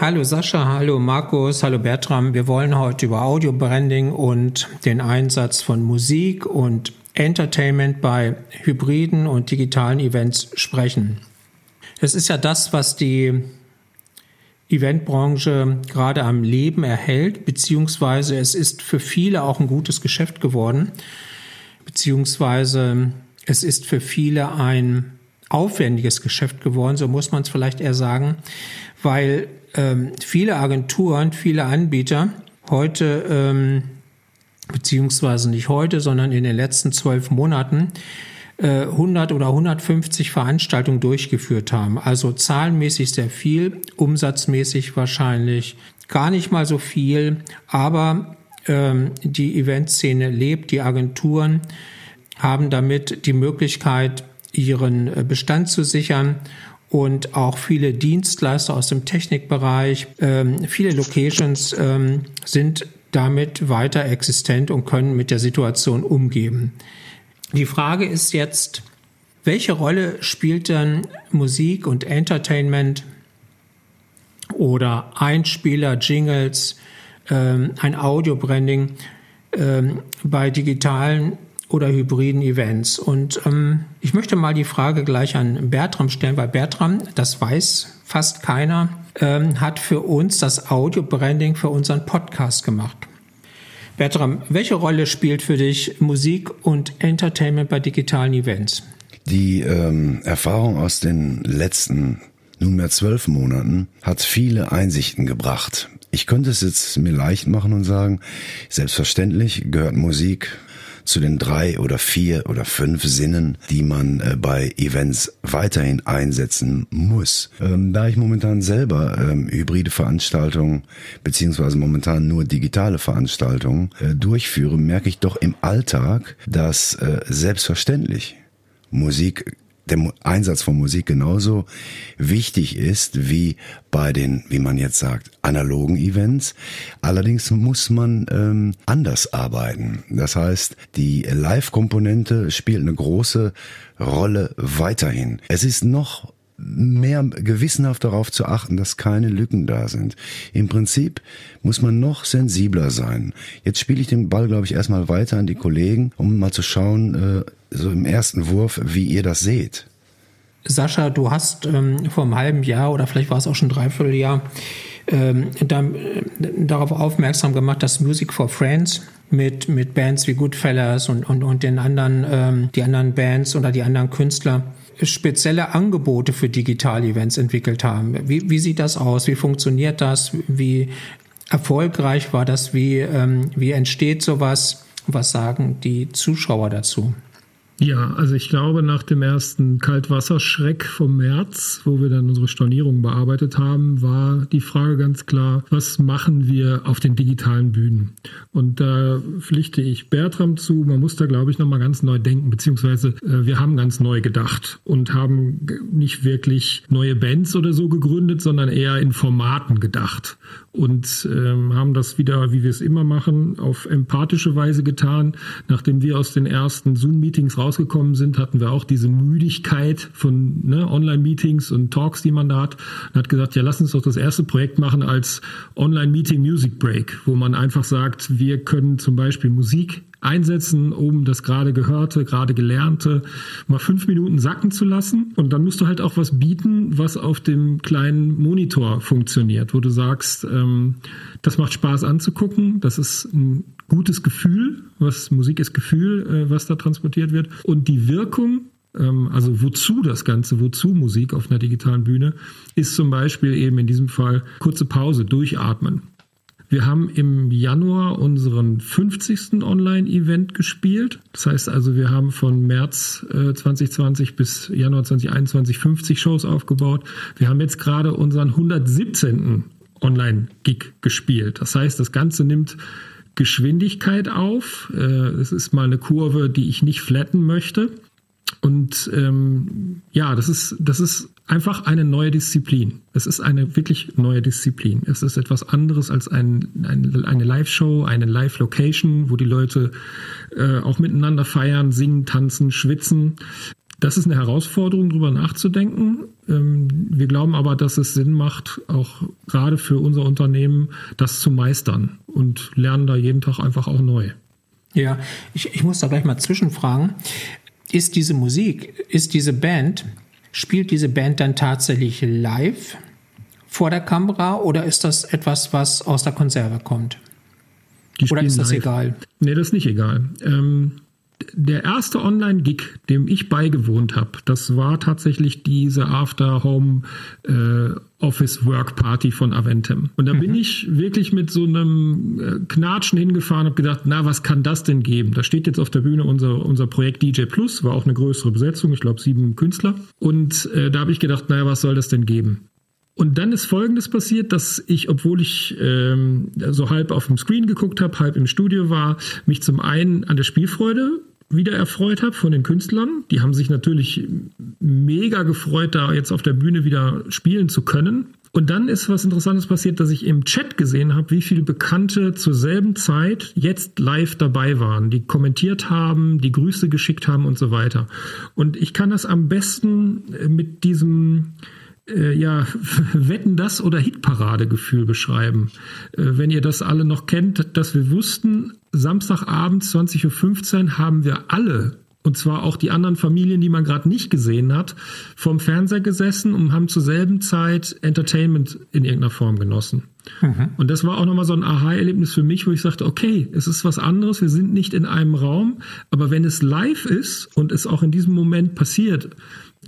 Hallo Sascha, hallo Markus, hallo Bertram. Wir wollen heute über Audio-Branding und den Einsatz von Musik und Entertainment bei hybriden und digitalen Events sprechen. Es ist ja das, was die Eventbranche gerade am Leben erhält, beziehungsweise es ist für viele auch ein gutes Geschäft geworden, beziehungsweise es ist für viele ein aufwendiges Geschäft geworden, so muss man es vielleicht eher sagen, weil ähm, viele Agenturen, viele Anbieter heute, ähm, beziehungsweise nicht heute, sondern in den letzten zwölf Monaten, 100 äh, oder 150 Veranstaltungen durchgeführt haben. Also zahlenmäßig sehr viel, umsatzmäßig wahrscheinlich gar nicht mal so viel, aber ähm, die Eventszene lebt, die Agenturen haben damit die Möglichkeit, ihren äh, Bestand zu sichern und auch viele Dienstleister aus dem Technikbereich, ähm, viele Locations ähm, sind damit weiter existent und können mit der Situation umgehen. Die Frage ist jetzt, welche Rolle spielt denn Musik und Entertainment oder Einspieler, Jingles, ein Audio-Branding ähm, bei digitalen oder hybriden Events. Und ähm, ich möchte mal die Frage gleich an Bertram stellen, weil Bertram, das weiß fast keiner, ähm, hat für uns das Audio-Branding für unseren Podcast gemacht. Bertram, welche Rolle spielt für dich Musik und Entertainment bei digitalen Events? Die ähm, Erfahrung aus den letzten nunmehr zwölf Monaten hat viele Einsichten gebracht. Ich könnte es jetzt mir leicht machen und sagen, selbstverständlich gehört Musik zu den drei oder vier oder fünf Sinnen, die man äh, bei Events weiterhin einsetzen muss. Ähm, da ich momentan selber ähm, hybride Veranstaltungen beziehungsweise momentan nur digitale Veranstaltungen äh, durchführe, merke ich doch im Alltag, dass äh, selbstverständlich Musik der Einsatz von Musik genauso wichtig ist wie bei den, wie man jetzt sagt, analogen Events. Allerdings muss man ähm, anders arbeiten. Das heißt, die Live-Komponente spielt eine große Rolle weiterhin. Es ist noch mehr gewissenhaft darauf zu achten, dass keine Lücken da sind. Im Prinzip muss man noch sensibler sein. Jetzt spiele ich den Ball, glaube ich, erstmal weiter an die Kollegen, um mal zu schauen, äh, so im ersten Wurf, wie ihr das seht. Sascha, du hast ähm, vor einem halben Jahr oder vielleicht war es auch schon ein Dreivierteljahr ähm, da, äh, darauf aufmerksam gemacht, dass Music for Friends mit, mit Bands wie Goodfellas und, und, und den anderen, ähm, die anderen Bands oder die anderen Künstler spezielle Angebote für Digital-Events entwickelt haben. Wie, wie sieht das aus? Wie funktioniert das? Wie erfolgreich war das? Wie, ähm, wie entsteht sowas? Was sagen die Zuschauer dazu? Ja, also ich glaube, nach dem ersten Kaltwasserschreck vom März, wo wir dann unsere Stornierung bearbeitet haben, war die Frage ganz klar, was machen wir auf den digitalen Bühnen? Und da pflichte ich Bertram zu, man muss da, glaube ich, nochmal ganz neu denken, beziehungsweise äh, wir haben ganz neu gedacht und haben nicht wirklich neue Bands oder so gegründet, sondern eher in Formaten gedacht und ähm, haben das wieder, wie wir es immer machen, auf empathische Weise getan. Nachdem wir aus den ersten Zoom-Meetings rausgekommen sind, hatten wir auch diese Müdigkeit von ne, Online-Meetings und Talks, die man da hat. Und hat gesagt, ja, lass uns doch das erste Projekt machen als Online-Meeting Music Break, wo man einfach sagt, wir können zum Beispiel Musik einsetzen, um das gerade Gehörte, gerade Gelernte mal fünf Minuten sacken zu lassen. Und dann musst du halt auch was bieten, was auf dem kleinen Monitor funktioniert, wo du sagst, ähm, das macht Spaß anzugucken, das ist ein gutes Gefühl, was Musik ist Gefühl, äh, was da transportiert wird. Und die Wirkung ähm, also wozu das Ganze, wozu Musik auf einer digitalen Bühne, ist zum Beispiel eben in diesem Fall kurze Pause, durchatmen. Wir haben im Januar unseren 50. Online-Event gespielt. Das heißt also, wir haben von März äh, 2020 bis Januar 2021 50 Shows aufgebaut. Wir haben jetzt gerade unseren 117. Online-Gig gespielt. Das heißt, das Ganze nimmt Geschwindigkeit auf. Äh, es ist mal eine Kurve, die ich nicht flatten möchte. Und ähm, ja, das ist, das ist einfach eine neue Disziplin. Es ist eine wirklich neue Disziplin. Es ist etwas anderes als ein, ein, eine Live-Show, eine Live-Location, wo die Leute äh, auch miteinander feiern, singen, tanzen, schwitzen. Das ist eine Herausforderung, darüber nachzudenken. Ähm, wir glauben aber, dass es Sinn macht, auch gerade für unser Unternehmen, das zu meistern und lernen da jeden Tag einfach auch neu. Ja, ich, ich muss da gleich mal zwischenfragen. Ist diese Musik, ist diese Band, spielt diese Band dann tatsächlich live vor der Kamera oder ist das etwas, was aus der Konserve kommt? Oder ist das live. egal? Nee, das ist nicht egal. Ähm, der erste Online-Gig, dem ich beigewohnt habe, das war tatsächlich diese After-Home äh, Office Work Party von Aventim. Und da mhm. bin ich wirklich mit so einem äh, Knatschen hingefahren und gedacht, na, was kann das denn geben? Da steht jetzt auf der Bühne unser, unser Projekt DJ Plus, war auch eine größere Besetzung, ich glaube sieben Künstler. Und äh, da habe ich gedacht, naja, was soll das denn geben? Und dann ist Folgendes passiert, dass ich, obwohl ich ähm, so halb auf dem Screen geguckt habe, halb im Studio war, mich zum einen an der Spielfreude wieder erfreut habe von den Künstlern. Die haben sich natürlich mega gefreut, da jetzt auf der Bühne wieder spielen zu können. Und dann ist was Interessantes passiert, dass ich im Chat gesehen habe, wie viele Bekannte zur selben Zeit jetzt live dabei waren, die kommentiert haben, die Grüße geschickt haben und so weiter. Und ich kann das am besten mit diesem äh, ja, Wetten das oder Hitparadegefühl beschreiben. Äh, wenn ihr das alle noch kennt, dass wir wussten, Samstagabend 20.15 Uhr haben wir alle und zwar auch die anderen Familien, die man gerade nicht gesehen hat, vom Fernseher gesessen und haben zur selben Zeit Entertainment in irgendeiner Form genossen. Mhm. Und das war auch nochmal so ein Aha-Erlebnis für mich, wo ich sagte, okay, es ist was anderes, wir sind nicht in einem Raum, aber wenn es live ist und es auch in diesem Moment passiert,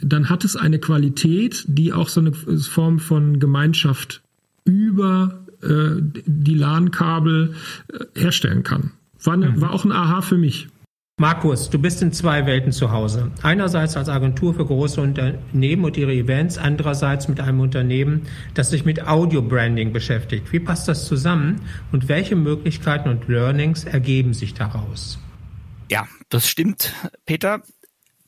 dann hat es eine Qualität, die auch so eine Form von Gemeinschaft über äh, die LAN-Kabel äh, herstellen kann. War, eine, mhm. war auch ein Aha für mich. Markus, du bist in zwei Welten zu Hause. Einerseits als Agentur für große Unternehmen und ihre Events, andererseits mit einem Unternehmen, das sich mit Audio-Branding beschäftigt. Wie passt das zusammen und welche Möglichkeiten und Learnings ergeben sich daraus? Ja, das stimmt, Peter.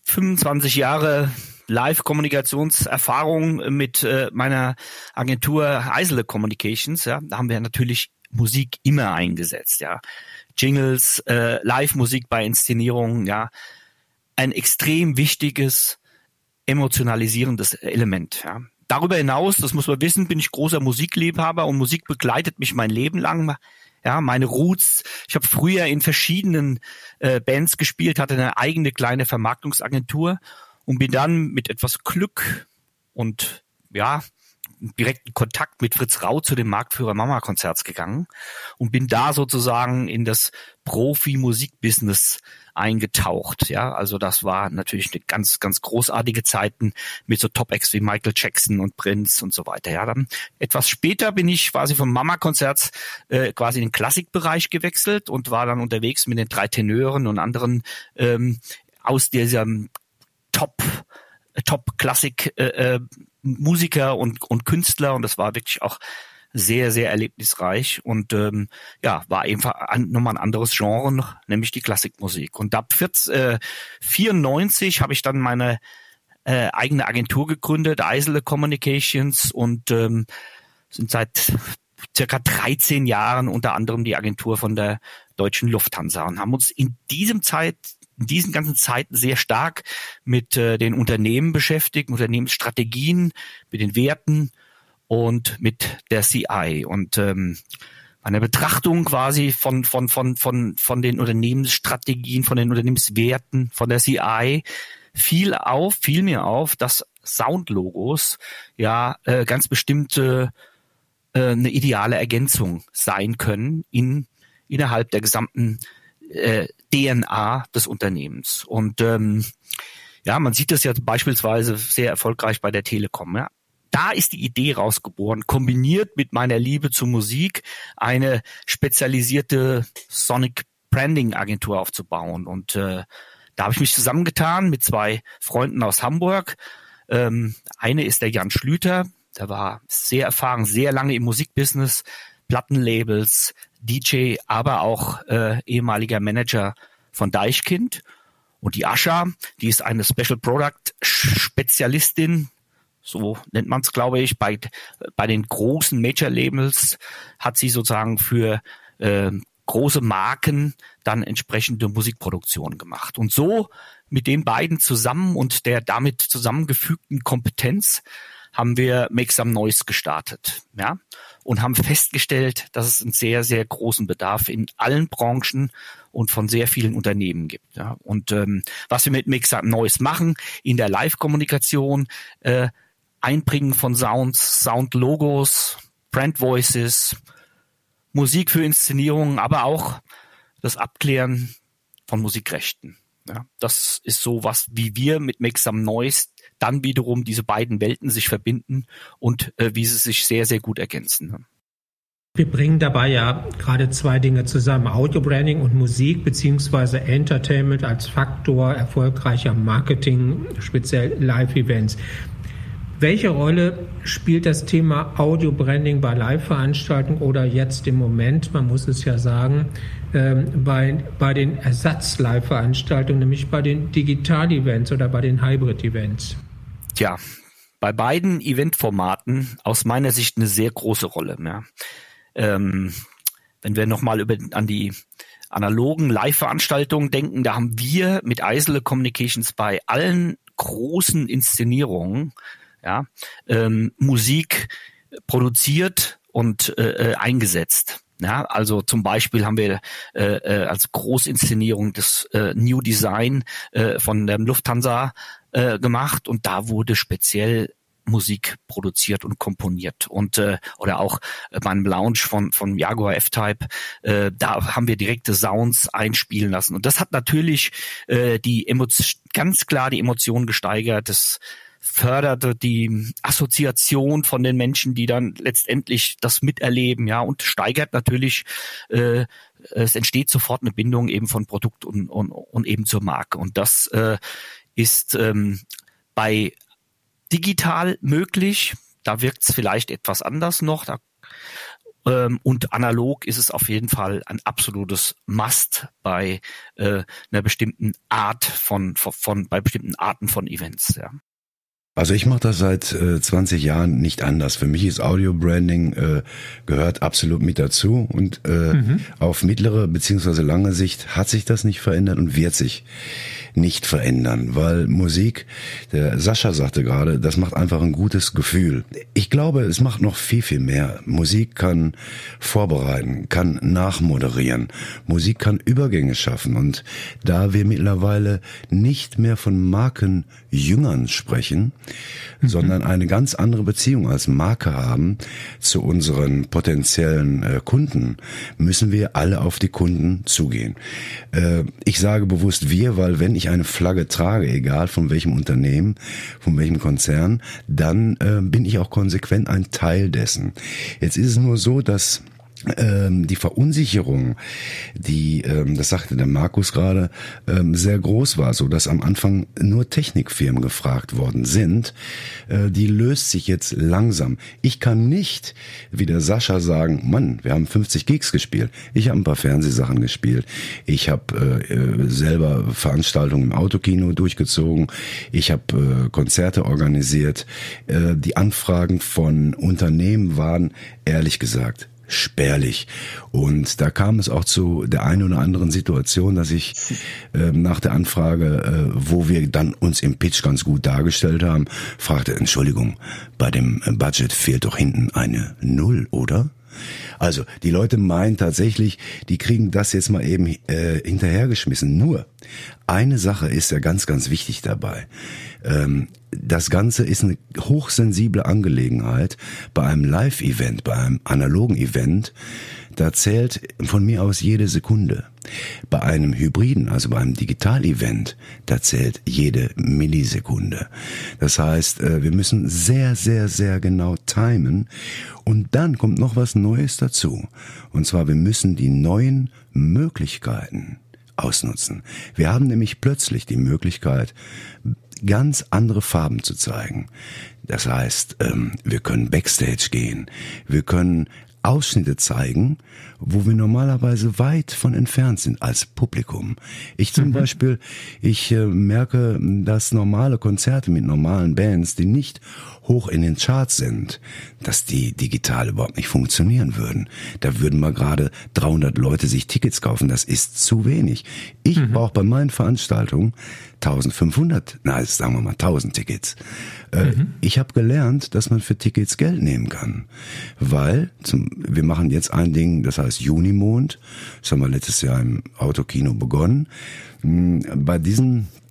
25 Jahre Live-Kommunikationserfahrung mit äh, meiner Agentur Eisele Communications. Ja, da haben wir natürlich Musik immer eingesetzt. Ja, Jingles, äh, Live-Musik bei Inszenierungen. Ja, ein extrem wichtiges emotionalisierendes Element. Ja. Darüber hinaus, das muss man wissen, bin ich großer Musikliebhaber und Musik begleitet mich mein Leben lang. Ja, meine Roots. Ich habe früher in verschiedenen äh, Bands gespielt, hatte eine eigene kleine Vermarktungsagentur und bin dann mit etwas Glück und ja, direkten Kontakt mit Fritz Rau zu dem Marktführer Mama Konzerts gegangen und bin da sozusagen in das Profi-Musikbusiness eingetaucht. Ja, also das war natürlich eine ganz, ganz großartige Zeiten mit so Top-Acts wie Michael Jackson und Prince und so weiter. Ja, dann etwas später bin ich quasi vom Mama-Konzert äh, quasi in den Klassikbereich gewechselt und war dann unterwegs mit den drei Tenören und anderen ähm, aus diesem Top Top Klassik äh, äh, Musiker und und Künstler und das war wirklich auch sehr sehr erlebnisreich und ähm, ja war einfach ein, nochmal ein anderes Genre nämlich die Klassikmusik. Und ab 14, äh, 94 habe ich dann meine äh, eigene Agentur gegründet Eisele Communications und ähm, sind seit circa 13 Jahren unter anderem die Agentur von der deutschen Lufthansa und haben uns in diesem Zeit in diesen ganzen Zeiten sehr stark mit äh, den Unternehmen beschäftigt, Unternehmensstrategien, mit den Werten und mit der CI. Und ähm, eine Betrachtung quasi von, von, von, von, von den Unternehmensstrategien, von den Unternehmenswerten, von der CI fiel auf, fiel mir auf, dass Soundlogos ja äh, ganz bestimmte äh, eine ideale Ergänzung sein können in innerhalb der gesamten äh, DNA des Unternehmens. Und ähm, ja, man sieht das ja beispielsweise sehr erfolgreich bei der Telekom. Ja. Da ist die Idee rausgeboren, kombiniert mit meiner Liebe zur Musik, eine spezialisierte Sonic Branding Agentur aufzubauen. Und äh, da habe ich mich zusammengetan mit zwei Freunden aus Hamburg. Ähm, eine ist der Jan Schlüter, der war sehr erfahren, sehr lange im Musikbusiness, Plattenlabels, DJ, aber auch äh, ehemaliger Manager von Deichkind. Und die Ascha, die ist eine Special Product Spezialistin, so nennt man es, glaube ich, bei, bei den großen Major-Labels hat sie sozusagen für äh, große Marken dann entsprechende Musikproduktionen gemacht. Und so mit den beiden zusammen und der damit zusammengefügten Kompetenz haben wir Make Some Noise gestartet, ja, und haben festgestellt, dass es einen sehr, sehr großen Bedarf in allen Branchen und von sehr vielen Unternehmen gibt. Ja. Und ähm, was wir mit Some Noise machen in der Live-Kommunikation, äh, Einbringen von Sounds, Sound-Logos, Brand-Voices, Musik für Inszenierungen, aber auch das Abklären von Musikrechten. Ja, das ist so was, wie wir mit Make Some Noise dann wiederum diese beiden Welten sich verbinden und äh, wie sie sich sehr, sehr gut ergänzen. Wir bringen dabei ja gerade zwei Dinge zusammen, Audio-Branding und Musik beziehungsweise Entertainment als Faktor erfolgreicher Marketing, speziell Live-Events. Welche Rolle spielt das Thema Audio-Branding bei Live-Veranstaltungen oder jetzt im Moment, man muss es ja sagen, ähm, bei, bei den Ersatz-Live-Veranstaltungen, nämlich bei den Digital-Events oder bei den Hybrid-Events? Tja, bei beiden Eventformaten aus meiner Sicht eine sehr große Rolle. Ja. Ähm, wenn wir nochmal über an die analogen Live-Veranstaltungen denken, da haben wir mit Eisele Communications bei allen großen Inszenierungen ja, ähm, Musik produziert und äh, äh, eingesetzt. Ja, also zum Beispiel haben wir äh, äh, als Großinszenierung das äh, New Design äh, von der Lufthansa äh, gemacht und da wurde speziell Musik produziert und komponiert. Und äh, oder auch beim Lounge von von Jaguar F-Type äh, da haben wir direkte Sounds einspielen lassen. Und das hat natürlich äh, die Emotion ganz klar die Emotionen gesteigert das förderte die Assoziation von den Menschen, die dann letztendlich das miterleben, ja, und steigert natürlich, äh, es entsteht sofort eine Bindung eben von Produkt und, und, und eben zur Marke. Und das äh, ist ähm, bei digital möglich. Da wirkt es vielleicht etwas anders noch. Da, ähm, und analog ist es auf jeden Fall ein absolutes Must bei äh, einer bestimmten Art von, von, von bei bestimmten Arten von Events. Ja. Also ich mache das seit äh, 20 Jahren nicht anders. Für mich ist Audio Branding äh, gehört absolut mit dazu und äh, mhm. auf mittlere beziehungsweise lange Sicht hat sich das nicht verändert und wird sich nicht verändern, weil Musik, der Sascha sagte gerade, das macht einfach ein gutes Gefühl. Ich glaube, es macht noch viel, viel mehr. Musik kann vorbereiten, kann nachmoderieren. Musik kann Übergänge schaffen und da wir mittlerweile nicht mehr von Markenjüngern sprechen, mhm. sondern eine ganz andere Beziehung als Marke haben zu unseren potenziellen äh, Kunden, müssen wir alle auf die Kunden zugehen. Äh, ich sage bewusst wir, weil wenn ich eine Flagge trage, egal von welchem Unternehmen, von welchem Konzern, dann äh, bin ich auch konsequent ein Teil dessen. Jetzt ist es nur so, dass ähm, die Verunsicherung, die, ähm, das sagte der Markus gerade, ähm, sehr groß war, so dass am Anfang nur Technikfirmen gefragt worden sind, äh, die löst sich jetzt langsam. Ich kann nicht, wie der Sascha sagen, Mann, wir haben 50 Gigs gespielt. Ich habe ein paar Fernsehsachen gespielt. Ich habe äh, äh, selber Veranstaltungen im Autokino durchgezogen. Ich habe äh, Konzerte organisiert. Äh, die Anfragen von Unternehmen waren, ehrlich gesagt, spärlich. Und da kam es auch zu der einen oder anderen Situation, dass ich äh, nach der Anfrage, äh, wo wir dann uns im Pitch ganz gut dargestellt haben, fragte, Entschuldigung, bei dem Budget fehlt doch hinten eine Null, oder? Also die Leute meinen tatsächlich, die kriegen das jetzt mal eben äh, hinterhergeschmissen. Nur eine Sache ist ja ganz, ganz wichtig dabei. Ähm, das Ganze ist eine hochsensible Angelegenheit. Bei einem Live-Event, bei einem analogen Event, da zählt von mir aus jede Sekunde. Bei einem Hybriden, also bei einem Digital-Event, da zählt jede Millisekunde. Das heißt, äh, wir müssen sehr, sehr, sehr genau timen. Und dann kommt noch was Neues dazu. Und zwar, wir müssen die neuen Möglichkeiten ausnutzen. Wir haben nämlich plötzlich die Möglichkeit, ganz andere Farben zu zeigen. Das heißt, ähm, wir können Backstage gehen, wir können Ausschnitte zeigen, wo wir normalerweise weit von entfernt sind als Publikum. Ich zum mhm. Beispiel, ich äh, merke, dass normale Konzerte mit normalen Bands, die nicht hoch in den Charts sind, dass die digital überhaupt nicht funktionieren würden. Da würden mal gerade 300 Leute sich Tickets kaufen. Das ist zu wenig. Ich mhm. brauche bei meinen Veranstaltungen 1500, na, sagen wir mal 1000 Tickets. Äh, mhm. Ich habe gelernt, dass man für Tickets Geld nehmen kann, weil zum, wir machen jetzt ein Ding, das heißt Junimond. Das haben wir letztes Jahr im Autokino begonnen. Hm, bei diesem äh,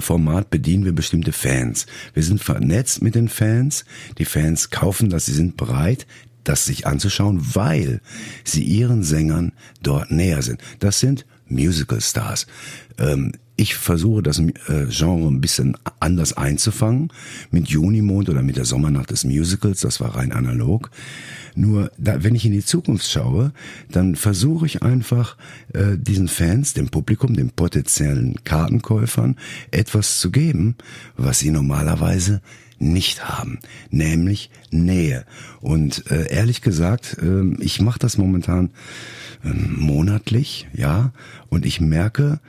Format bedienen wir bestimmte Fans. Wir sind vernetzt mit den Fans. Die Fans kaufen das, sie sind bereit, das sich anzuschauen, weil sie ihren Sängern dort näher sind. Das sind Musical Stars. Ähm, ich versuche das äh, Genre ein bisschen anders einzufangen. Mit Junimond oder mit der Sommernacht des Musicals, das war rein analog. Nur, da, wenn ich in die Zukunft schaue, dann versuche ich einfach äh, diesen Fans, dem Publikum, den potenziellen Kartenkäufern etwas zu geben, was sie normalerweise nicht haben, nämlich Nähe. Und äh, ehrlich gesagt, äh, ich mache das momentan äh, monatlich, ja, und ich merke,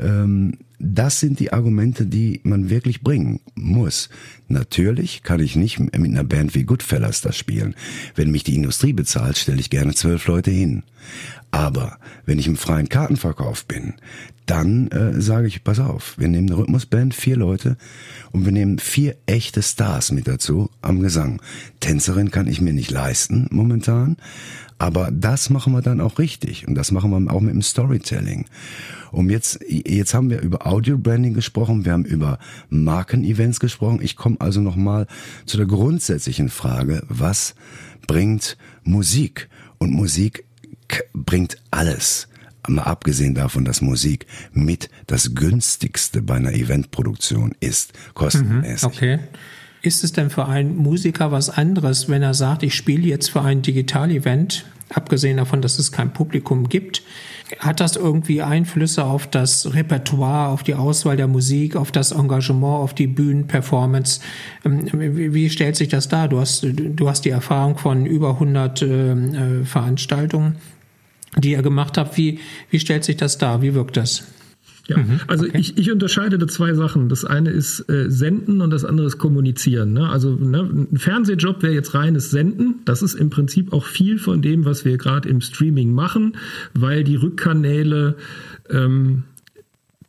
ähm, das sind die Argumente, die man wirklich bringen muss. Natürlich kann ich nicht mit einer Band wie Goodfellas das spielen. Wenn mich die Industrie bezahlt, stelle ich gerne zwölf Leute hin. Aber wenn ich im freien Kartenverkauf bin, dann äh, sage ich, pass auf, wir nehmen eine Rhythmusband, vier Leute und wir nehmen vier echte Stars mit dazu am Gesang. Tänzerin kann ich mir nicht leisten momentan, aber das machen wir dann auch richtig und das machen wir auch mit dem Storytelling. Um jetzt, jetzt haben wir über Audio Branding gesprochen, wir haben über Markenevents gesprochen. Ich komme also nochmal zu der grundsätzlichen Frage, was bringt Musik? Und Musik bringt alles. Mal abgesehen davon, dass Musik mit das günstigste bei einer Eventproduktion ist, kostenmäßig. Mhm, okay. Ist es denn für einen Musiker was anderes, wenn er sagt, ich spiele jetzt für ein Digital-Event, abgesehen davon, dass es kein Publikum gibt? Hat das irgendwie Einflüsse auf das Repertoire, auf die Auswahl der Musik, auf das Engagement, auf die Bühnenperformance? Ähm, wie, stellt sich das dar? Du hast, du hast die Erfahrung von über 100 äh, äh, Veranstaltungen, die ihr gemacht habt. Wie, wie stellt sich das dar? Wie wirkt das? Ja, mhm, also okay. ich, ich unterscheide da zwei Sachen. Das eine ist äh, Senden und das andere ist Kommunizieren. Ne? Also ne, ein Fernsehjob wäre jetzt reines Senden. Das ist im Prinzip auch viel von dem, was wir gerade im Streaming machen, weil die Rückkanäle ähm,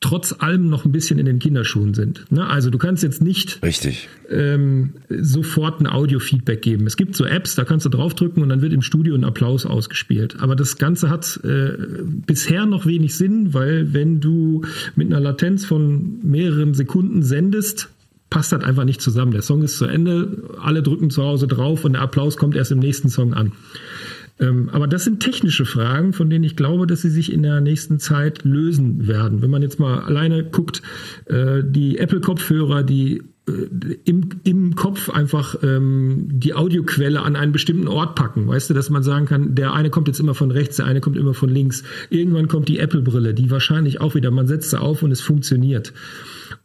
trotz allem noch ein bisschen in den Kinderschuhen sind. Ne? Also du kannst jetzt nicht Richtig. Ähm, sofort ein Audio-Feedback geben. Es gibt so Apps, da kannst du draufdrücken und dann wird im Studio ein Applaus ausgespielt. Aber das Ganze hat äh, bisher noch wenig Sinn, weil wenn du mit einer Latenz von mehreren Sekunden sendest, passt das einfach nicht zusammen. Der Song ist zu Ende, alle drücken zu Hause drauf und der Applaus kommt erst im nächsten Song an. Ähm, aber das sind technische Fragen, von denen ich glaube, dass sie sich in der nächsten Zeit lösen werden. Wenn man jetzt mal alleine guckt, äh, die Apple-Kopfhörer, die äh, im, im Kopf einfach ähm, die Audioquelle an einen bestimmten Ort packen. Weißt du, dass man sagen kann, der eine kommt jetzt immer von rechts, der eine kommt immer von links. Irgendwann kommt die Apple-Brille, die wahrscheinlich auch wieder, man setzt sie auf und es funktioniert.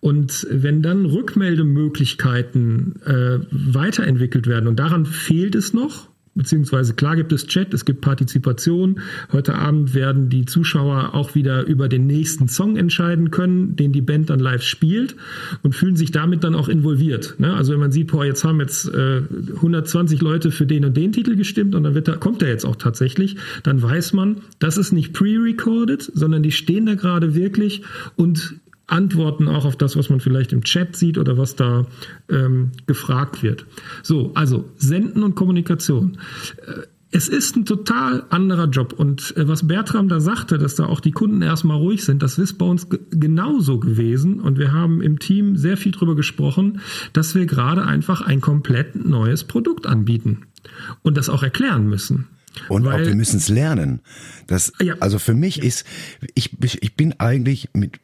Und wenn dann Rückmeldemöglichkeiten äh, weiterentwickelt werden, und daran fehlt es noch, beziehungsweise klar gibt es Chat, es gibt Partizipation. Heute Abend werden die Zuschauer auch wieder über den nächsten Song entscheiden können, den die Band dann live spielt und fühlen sich damit dann auch involviert. Ne? Also wenn man sieht, boah, jetzt haben jetzt äh, 120 Leute für den und den Titel gestimmt und dann wird da, kommt er jetzt auch tatsächlich, dann weiß man, das ist nicht pre-recorded, sondern die stehen da gerade wirklich und Antworten auch auf das, was man vielleicht im Chat sieht oder was da ähm, gefragt wird. So, also Senden und Kommunikation. Äh, es ist ein total anderer Job. Und äh, was Bertram da sagte, dass da auch die Kunden erstmal ruhig sind, das ist bei uns genauso gewesen. Und wir haben im Team sehr viel darüber gesprochen, dass wir gerade einfach ein komplett neues Produkt anbieten und das auch erklären müssen. Und Weil, auch wir müssen es lernen. Das, ja. Also für mich ist, ich, ich bin eigentlich mit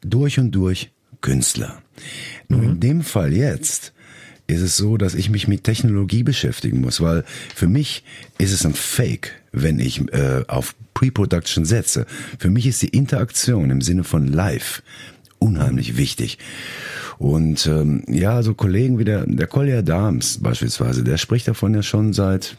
durch und durch Künstler. Nur mhm. in dem Fall jetzt ist es so, dass ich mich mit Technologie beschäftigen muss, weil für mich ist es ein Fake, wenn ich äh, auf Pre-Production setze. Für mich ist die Interaktion im Sinne von Live unheimlich wichtig. Und ähm, ja, so Kollegen wie der, der Collier Dams beispielsweise, der spricht davon ja schon seit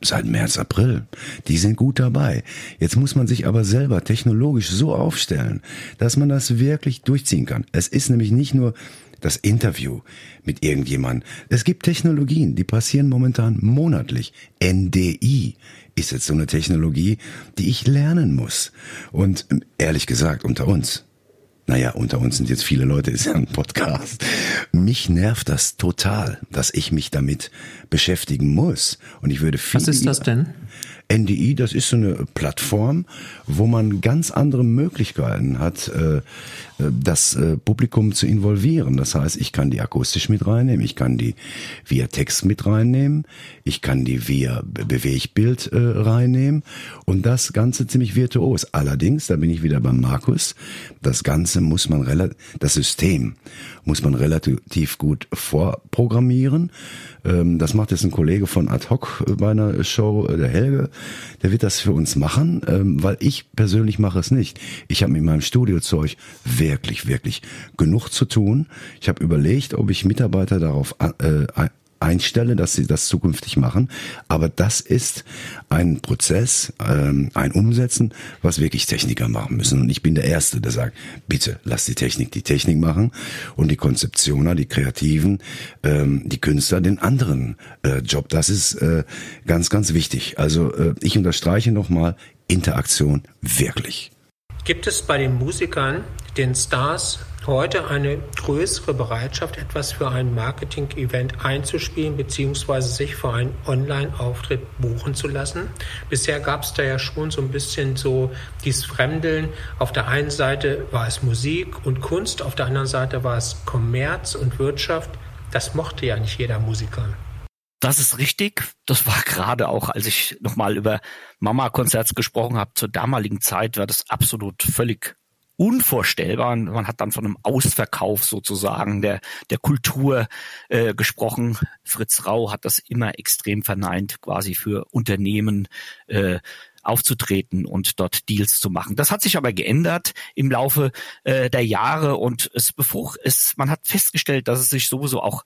seit März, April. Die sind gut dabei. Jetzt muss man sich aber selber technologisch so aufstellen, dass man das wirklich durchziehen kann. Es ist nämlich nicht nur das Interview mit irgendjemandem. Es gibt Technologien, die passieren momentan monatlich. NDI ist jetzt so eine Technologie, die ich lernen muss. Und ehrlich gesagt, unter uns, naja, unter uns sind jetzt viele Leute, ist ja ein Podcast. Mich nervt das total, dass ich mich damit beschäftigen muss. Und ich würde viel. Was ist das denn? NDI, das ist so eine Plattform, wo man ganz andere Möglichkeiten hat, äh, äh, das äh, Publikum zu involvieren. Das heißt, ich kann die akustisch mit reinnehmen, ich kann die via Text mit reinnehmen, ich kann die via Bewegbild reinnehmen und das Ganze ziemlich virtuos. Allerdings, da bin ich wieder beim Markus, das Ganze muss man relativ, das System muss man relativ gut vorprogrammieren. Ähm, das macht jetzt ein Kollege von Ad Hoc bei einer Show, der Helge. Der wird das für uns machen, ähm, weil ich persönlich mache es nicht. Ich habe mit meinem Studiozeug wirklich, wirklich genug zu tun. Ich habe überlegt, ob ich Mitarbeiter darauf äh, einstelle, dass sie das zukünftig machen. Aber das ist ein Prozess, ähm, ein Umsetzen, was wirklich Techniker machen müssen. Und ich bin der Erste, der sagt, bitte lass die Technik die Technik machen und die Konzeptioner, die Kreativen, ähm, die Künstler den anderen äh, Job. Das ist äh, ganz, ganz wichtig. Also äh, ich unterstreiche nochmal, Interaktion wirklich. Gibt es bei den Musikern, den Stars, heute eine größere Bereitschaft, etwas für ein Marketing-Event einzuspielen bzw. sich für einen Online-Auftritt buchen zu lassen. Bisher gab es da ja schon so ein bisschen so dieses Fremdeln. Auf der einen Seite war es Musik und Kunst, auf der anderen Seite war es Kommerz und Wirtschaft. Das mochte ja nicht jeder Musiker. Das ist richtig. Das war gerade auch, als ich nochmal über Mama-Konzerts gesprochen habe, zur damaligen Zeit war das absolut völlig unvorstellbar. Man hat dann von einem Ausverkauf sozusagen der, der Kultur äh, gesprochen. Fritz Rau hat das immer extrem verneint, quasi für Unternehmen äh, aufzutreten und dort Deals zu machen. Das hat sich aber geändert im Laufe äh, der Jahre und es befrucht, es, man hat festgestellt, dass es sich sowieso auch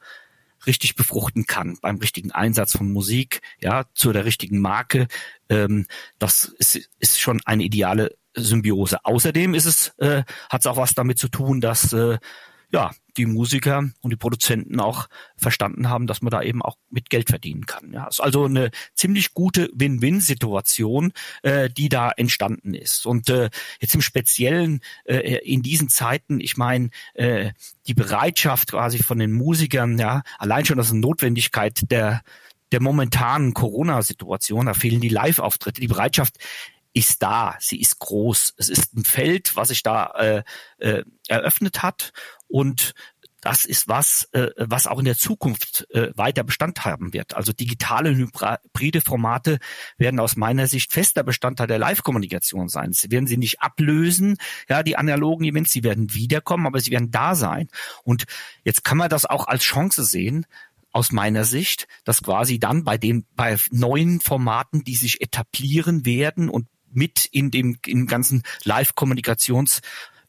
richtig befruchten kann beim richtigen Einsatz von Musik, ja, zu der richtigen Marke. Ähm, das ist, ist schon eine ideale Symbiose. Außerdem ist es, äh, hat es auch was damit zu tun, dass äh, ja die Musiker und die Produzenten auch verstanden haben, dass man da eben auch mit Geld verdienen kann. Ja, ist also eine ziemlich gute Win-Win-Situation, äh, die da entstanden ist. Und äh, jetzt im Speziellen äh, in diesen Zeiten, ich meine, äh, die Bereitschaft quasi von den Musikern, ja, allein schon das eine Notwendigkeit der der momentanen Corona-Situation, da fehlen die Live-Auftritte, die Bereitschaft, ist da, sie ist groß. Es ist ein Feld, was sich da äh, äh, eröffnet hat und das ist was, äh, was auch in der Zukunft äh, weiter Bestand haben wird. Also digitale hybride Formate werden aus meiner Sicht fester Bestandteil der Live-Kommunikation sein. Sie werden sie nicht ablösen, ja, die analogen Events, sie werden wiederkommen, aber sie werden da sein. Und jetzt kann man das auch als Chance sehen, aus meiner Sicht, dass quasi dann bei den bei neuen Formaten, die sich etablieren werden und mit in dem im ganzen Live-Kommunikations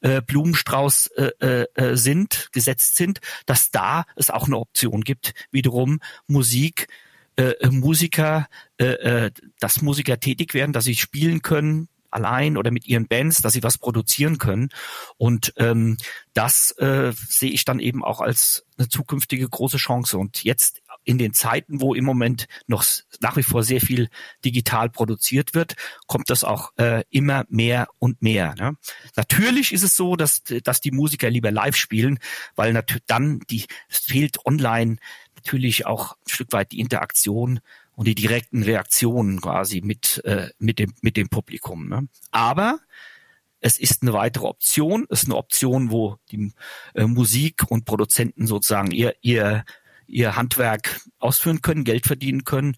äh, Blumenstrauß äh, äh, äh, sind, gesetzt sind, dass da es auch eine Option gibt, wiederum Musik, äh, äh, Musiker, äh, äh, dass Musiker tätig werden, dass sie spielen können, allein oder mit ihren Bands, dass sie was produzieren können. Und ähm, das äh, sehe ich dann eben auch als eine zukünftige große Chance. Und jetzt in den Zeiten, wo im Moment noch nach wie vor sehr viel digital produziert wird, kommt das auch äh, immer mehr und mehr. Ne? Natürlich ist es so, dass, dass die Musiker lieber live spielen, weil dann die, es fehlt online natürlich auch ein Stück weit die Interaktion und die direkten Reaktionen quasi mit, äh, mit, dem, mit dem Publikum. Ne? Aber es ist eine weitere Option, es ist eine Option, wo die äh, Musik und Produzenten sozusagen ihr, ihr, ihr Handwerk ausführen können, Geld verdienen können.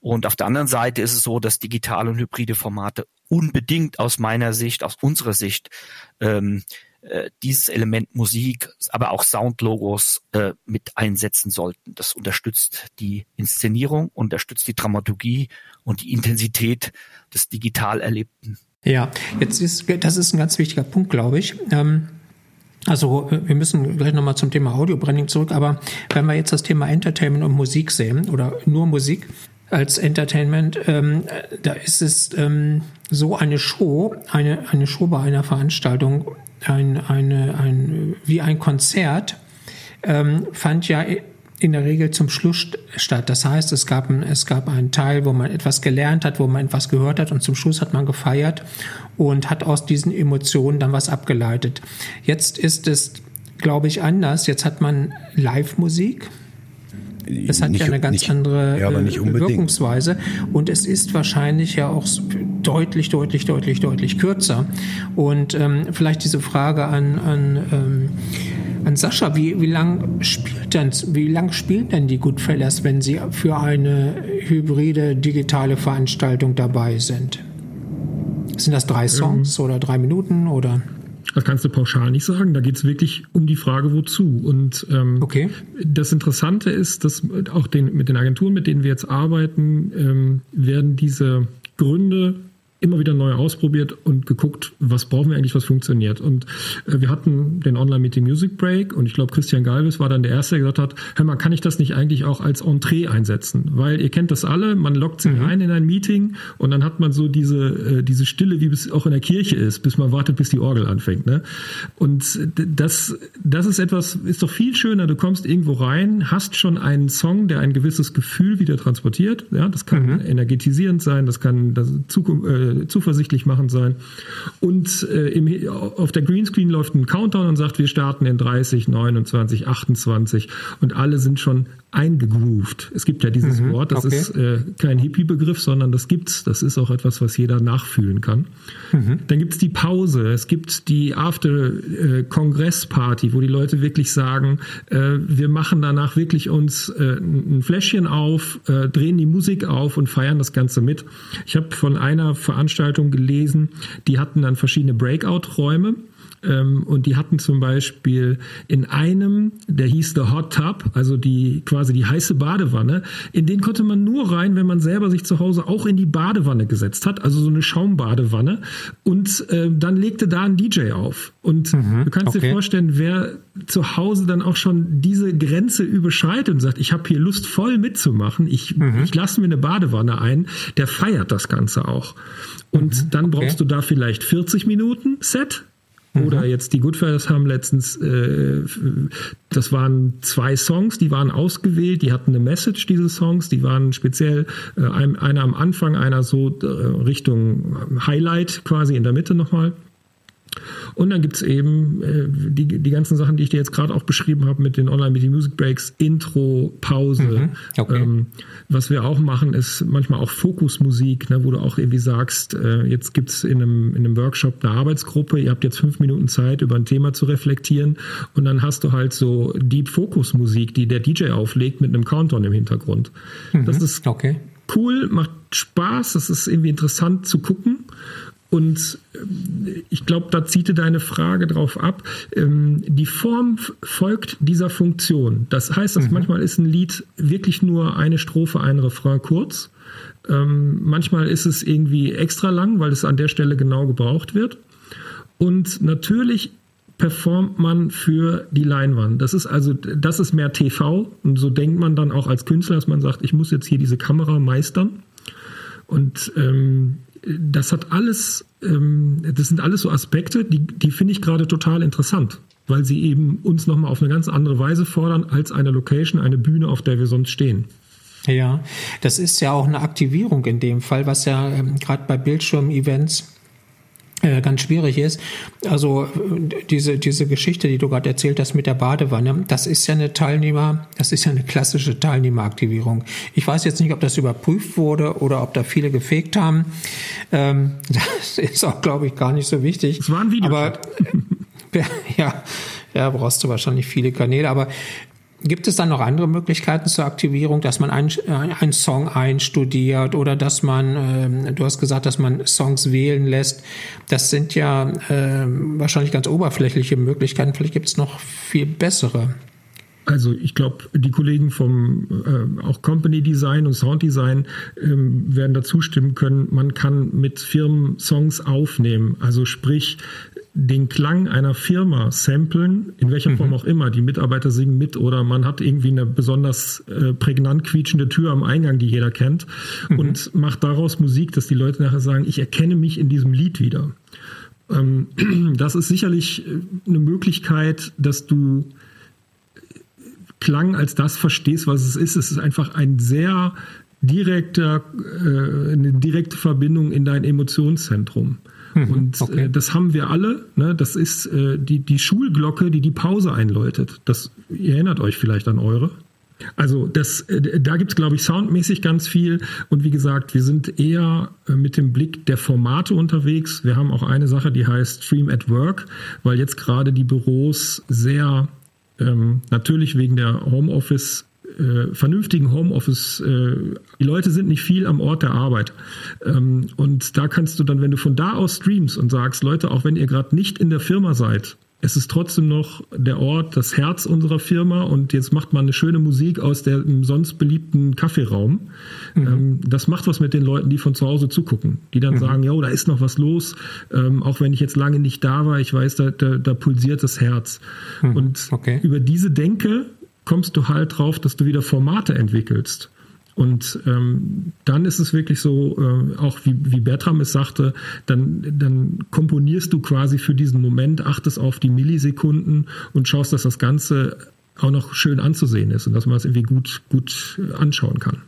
Und auf der anderen Seite ist es so, dass digitale und hybride Formate unbedingt aus meiner Sicht, aus unserer Sicht, ähm, äh, dieses Element Musik, aber auch Soundlogos äh, mit einsetzen sollten. Das unterstützt die Inszenierung, unterstützt die Dramaturgie und die Intensität des digital Erlebten. Ja, jetzt ist das ist ein ganz wichtiger Punkt, glaube ich. Ähm also wir müssen gleich nochmal zum Thema Audiobranding zurück, aber wenn wir jetzt das Thema Entertainment und Musik sehen oder nur Musik als Entertainment, ähm, da ist es ähm, so eine Show, eine, eine Show bei einer Veranstaltung ein, eine, ein, wie ein Konzert ähm, fand ja in der Regel zum Schluss statt. Das heißt, es gab, ein, es gab einen Teil, wo man etwas gelernt hat, wo man etwas gehört hat und zum Schluss hat man gefeiert und hat aus diesen Emotionen dann was abgeleitet. Jetzt ist es, glaube ich, anders. Jetzt hat man Live-Musik. Es hat nicht, ja eine ganz nicht, andere ja, äh, Wirkungsweise und es ist wahrscheinlich ja auch deutlich, deutlich, deutlich, deutlich kürzer. Und ähm, vielleicht diese Frage an, an ähm, an Sascha, wie, wie lang spielt denn, wie lang spielen denn die Goodfellas, wenn sie für eine hybride digitale Veranstaltung dabei sind? Sind das drei Songs ähm, oder drei Minuten oder? Das kannst du pauschal nicht sagen. Da geht es wirklich um die Frage, wozu. Und ähm, okay. das Interessante ist, dass auch den, mit den Agenturen, mit denen wir jetzt arbeiten, ähm, werden diese Gründe immer wieder neu ausprobiert und geguckt, was brauchen wir eigentlich, was funktioniert. Und äh, wir hatten den Online-Meeting Music Break und ich glaube, Christian Galvis war dann der Erste, der gesagt hat, hör mal, kann ich das nicht eigentlich auch als Entree einsetzen? Weil ihr kennt das alle, man lockt sich mhm. ein in ein Meeting und dann hat man so diese, äh, diese Stille, wie es auch in der Kirche ist, bis man wartet, bis die Orgel anfängt. Ne? Und das, das ist etwas, ist doch viel schöner. Du kommst irgendwo rein, hast schon einen Song, der ein gewisses Gefühl wieder transportiert. Ja, das kann mhm. energetisierend sein, das kann das Zukunft, äh, zuversichtlich machen sein. Und äh, im, auf der Greenscreen läuft ein Countdown und sagt, wir starten in 30, 29, 28 und alle sind schon eingegroovt. Es gibt ja dieses mhm, Wort, das okay. ist äh, kein Hippie-Begriff, sondern das gibt's. Das ist auch etwas, was jeder nachfühlen kann. Mhm. Dann gibt's die Pause, es gibt die After-Kongress-Party, wo die Leute wirklich sagen, äh, wir machen danach wirklich uns äh, ein Fläschchen auf, äh, drehen die Musik auf und feiern das Ganze mit. Ich habe von einer Veranstaltung gelesen, die hatten dann verschiedene Breakout-Räume und die hatten zum Beispiel in einem, der hieß The Hot Tub, also die quasi die heiße Badewanne, in den konnte man nur rein, wenn man selber sich zu Hause auch in die Badewanne gesetzt hat, also so eine Schaumbadewanne. Und äh, dann legte da ein DJ auf. Und mhm, du kannst okay. dir vorstellen, wer zu Hause dann auch schon diese Grenze überschreitet und sagt, ich habe hier Lust voll mitzumachen, ich, mhm. ich lasse mir eine Badewanne ein, der feiert das Ganze auch. Und mhm, dann okay. brauchst du da vielleicht 40 Minuten Set, oder mhm. jetzt die Goodfellas haben letztens, äh, das waren zwei Songs, die waren ausgewählt, die hatten eine Message, diese Songs, die waren speziell, äh, einer am Anfang, einer so äh, Richtung Highlight quasi in der Mitte nochmal. Und dann gibt's eben äh, die, die ganzen Sachen, die ich dir jetzt gerade auch beschrieben habe mit den Online-Media-Music-Breaks, Intro, Pause. Mhm, okay. ähm, was wir auch machen, ist manchmal auch Fokusmusik, ne, wo du auch irgendwie sagst, äh, jetzt gibt's in einem, in einem Workshop eine Arbeitsgruppe, ihr habt jetzt fünf Minuten Zeit, über ein Thema zu reflektieren und dann hast du halt so Deep Focus Musik, die der DJ auflegt mit einem Countdown im Hintergrund. Mhm, das ist okay. cool, macht Spaß, das ist irgendwie interessant zu gucken und ähm, ich glaube, da zieht deine Frage drauf ab. Ähm, die Form folgt dieser Funktion. Das heißt, dass mhm. manchmal ist ein Lied wirklich nur eine Strophe, ein Refrain kurz. Ähm, manchmal ist es irgendwie extra lang, weil es an der Stelle genau gebraucht wird. Und natürlich performt man für die Leinwand. Das ist also, das ist mehr TV. Und so denkt man dann auch als Künstler, dass man sagt, ich muss jetzt hier diese Kamera meistern. Und ähm, das hat alles, ähm, das sind alles so Aspekte, die, die finde ich gerade total interessant, weil sie eben uns nochmal auf eine ganz andere Weise fordern als eine Location, eine Bühne, auf der wir sonst stehen. Ja, das ist ja auch eine Aktivierung in dem Fall, was ja ähm, gerade bei Bildschirm-Events ganz schwierig ist. Also diese, diese Geschichte, die du gerade erzählt hast mit der Badewanne, das ist ja eine Teilnehmer, das ist ja eine klassische Teilnehmeraktivierung. Ich weiß jetzt nicht, ob das überprüft wurde oder ob da viele gefegt haben. Ähm, das ist auch, glaube ich, gar nicht so wichtig. Es war ein Video. Aber ja, ja, brauchst du wahrscheinlich viele Kanäle. Aber Gibt es dann noch andere Möglichkeiten zur Aktivierung, dass man äh, einen Song einstudiert oder dass man, äh, du hast gesagt, dass man Songs wählen lässt. Das sind ja äh, wahrscheinlich ganz oberflächliche Möglichkeiten. Vielleicht gibt es noch viel bessere. Also ich glaube, die Kollegen vom äh, auch Company Design und Sound Design ähm, werden dazu stimmen können. Man kann mit Firmen Songs aufnehmen. Also sprich, den Klang einer Firma samplen, in welcher mhm. Form auch immer. Die Mitarbeiter singen mit oder man hat irgendwie eine besonders äh, prägnant quietschende Tür am Eingang, die jeder kennt mhm. und macht daraus Musik, dass die Leute nachher sagen, ich erkenne mich in diesem Lied wieder. Ähm, das ist sicherlich äh, eine Möglichkeit, dass du Klang als das verstehst, was es ist. Es ist einfach ein sehr direkter, äh, eine direkte Verbindung in dein Emotionszentrum. Mhm, und okay. äh, das haben wir alle. Ne? Das ist äh, die, die Schulglocke, die die Pause einläutet. Das, ihr erinnert euch vielleicht an eure. Also das, äh, da gibt's glaube ich, soundmäßig ganz viel. Und wie gesagt, wir sind eher äh, mit dem Blick der Formate unterwegs. Wir haben auch eine Sache, die heißt Stream at Work, weil jetzt gerade die Büros sehr ähm, natürlich wegen der Homeoffice äh, vernünftigen Homeoffice, äh, die Leute sind nicht viel am Ort der Arbeit. Ähm, und da kannst du dann, wenn du von da aus streamst und sagst, Leute, auch wenn ihr gerade nicht in der Firma seid, es ist trotzdem noch der Ort, das Herz unserer Firma und jetzt macht man eine schöne Musik aus dem sonst beliebten Kaffeeraum. Mhm. Ähm, das macht was mit den Leuten, die von zu Hause zugucken, die dann mhm. sagen, jo, da ist noch was los, ähm, auch wenn ich jetzt lange nicht da war, ich weiß, da, da, da pulsiert das Herz. Mhm. Und okay. über diese Denke kommst du halt drauf, dass du wieder Formate entwickelst. Und ähm, dann ist es wirklich so, äh, auch wie, wie Bertram es sagte, dann, dann komponierst du quasi für diesen Moment, achtest auf die Millisekunden und schaust, dass das Ganze auch noch schön anzusehen ist und dass man es irgendwie gut, gut anschauen kann.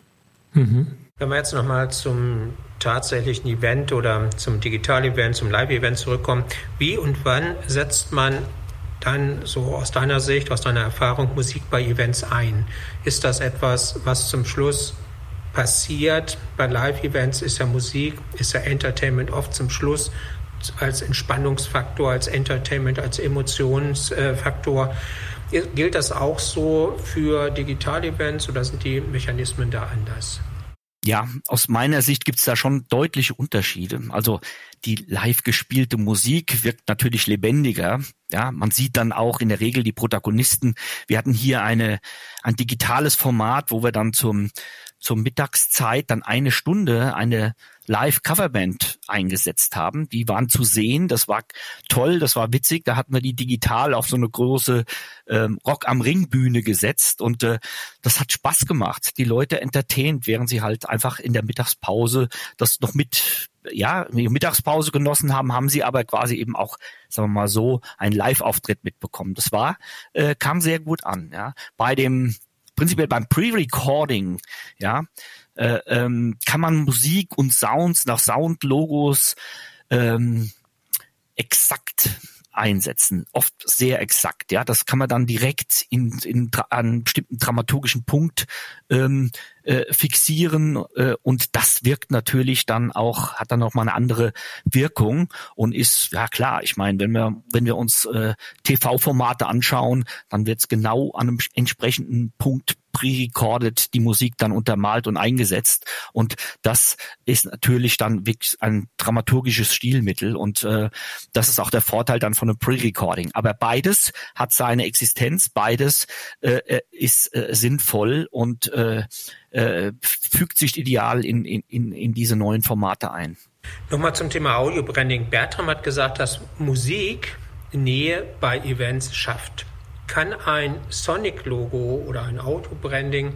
Mhm. Wenn wir jetzt nochmal zum tatsächlichen Event oder zum Digital-Event, zum Live-Event zurückkommen, wie und wann setzt man dann so aus deiner Sicht, aus deiner Erfahrung Musik bei Events ein? Ist das etwas, was zum Schluss passiert? Bei Live-Events ist ja Musik, ist ja Entertainment oft zum Schluss als Entspannungsfaktor, als Entertainment, als Emotionsfaktor. Gilt das auch so für Digital-Events oder sind die Mechanismen da anders? Ja, aus meiner Sicht gibt's da schon deutliche Unterschiede. Also die live gespielte Musik wirkt natürlich lebendiger. Ja, man sieht dann auch in der Regel die Protagonisten. Wir hatten hier eine, ein digitales Format, wo wir dann zum, zur Mittagszeit dann eine Stunde eine Live-Coverband eingesetzt haben. Die waren zu sehen, das war toll, das war witzig. Da hatten wir die digital auf so eine große ähm, Rock am Ring Bühne gesetzt und äh, das hat Spaß gemacht. Die Leute entertaint, während sie halt einfach in der Mittagspause das noch mit ja, Mittagspause genossen haben, haben sie aber quasi eben auch, sagen wir mal so, einen Live-Auftritt mitbekommen. Das war, äh, kam sehr gut an. Ja. Bei dem, prinzipiell beim Pre-Recording, ja, äh, ähm, kann man Musik und Sounds nach Soundlogos ähm, exakt einsetzen, oft sehr exakt. Ja, das kann man dann direkt in, in an einem bestimmten dramaturgischen Punkt ähm, äh, fixieren äh, und das wirkt natürlich dann auch, hat dann noch mal eine andere Wirkung und ist ja klar. Ich meine, wenn wir wenn wir uns äh, TV-Formate anschauen, dann wird es genau an einem entsprechenden Punkt pre-recorded die Musik dann untermalt und eingesetzt. Und das ist natürlich dann wirklich ein dramaturgisches Stilmittel und äh, das ist auch der Vorteil dann von einem Pre-Recording. Aber beides hat seine Existenz, beides äh, äh ist äh, sinnvoll und äh, äh, fügt sich ideal in, in, in diese neuen Formate ein. Nochmal zum Thema Audio-Branding. Bertram hat gesagt, dass Musik Nähe bei Events schafft. Kann ein Sonic-Logo oder ein Auto-Branding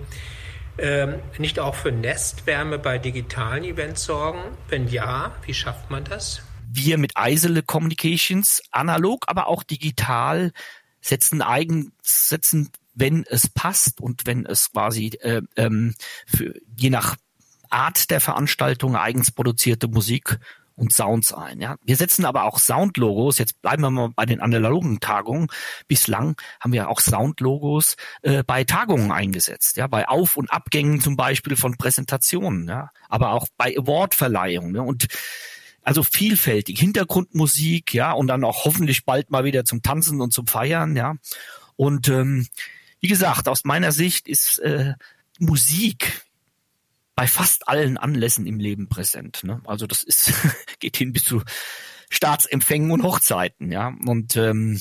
ähm, nicht auch für Nestwärme bei digitalen Events sorgen? Wenn ja, wie schafft man das? Wir mit Eisele Communications, analog, aber auch digital, setzen eigen, setzen, wenn es passt und wenn es quasi äh, ähm, für, je nach Art der Veranstaltung eigens produzierte Musik und Sounds ein. Ja. Wir setzen aber auch Soundlogos. Jetzt bleiben wir mal bei den analogen Tagungen. Bislang haben wir auch Soundlogos äh, bei Tagungen eingesetzt, ja, bei Auf- und Abgängen zum Beispiel von Präsentationen, ja, aber auch bei Awardverleihungen. Ne? Und also vielfältig, Hintergrundmusik, ja, und dann auch hoffentlich bald mal wieder zum Tanzen und zum Feiern, ja. Und ähm, wie gesagt, aus meiner Sicht ist äh, Musik bei fast allen Anlässen im Leben präsent. Ne? Also das ist geht hin bis zu Staatsempfängen und Hochzeiten, ja. Und ähm,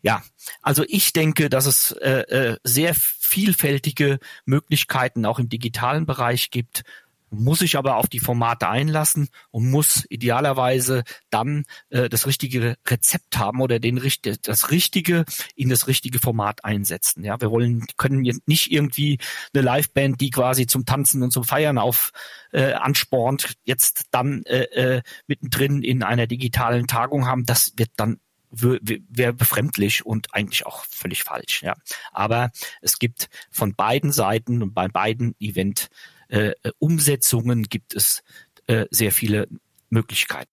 ja, also ich denke, dass es äh, äh, sehr vielfältige Möglichkeiten auch im digitalen Bereich gibt, muss sich aber auf die Formate einlassen und muss idealerweise dann äh, das richtige Rezept haben oder den das Richtige in das richtige Format einsetzen. Ja, wir wollen können nicht irgendwie eine Liveband, die quasi zum Tanzen und zum Feiern auf äh, anspornt, jetzt dann äh, äh, mittendrin in einer digitalen Tagung haben. Das wird dann wäre befremdlich und eigentlich auch völlig falsch. Ja. Aber es gibt von beiden Seiten und bei beiden Event äh, Umsetzungen gibt es äh, sehr viele Möglichkeiten.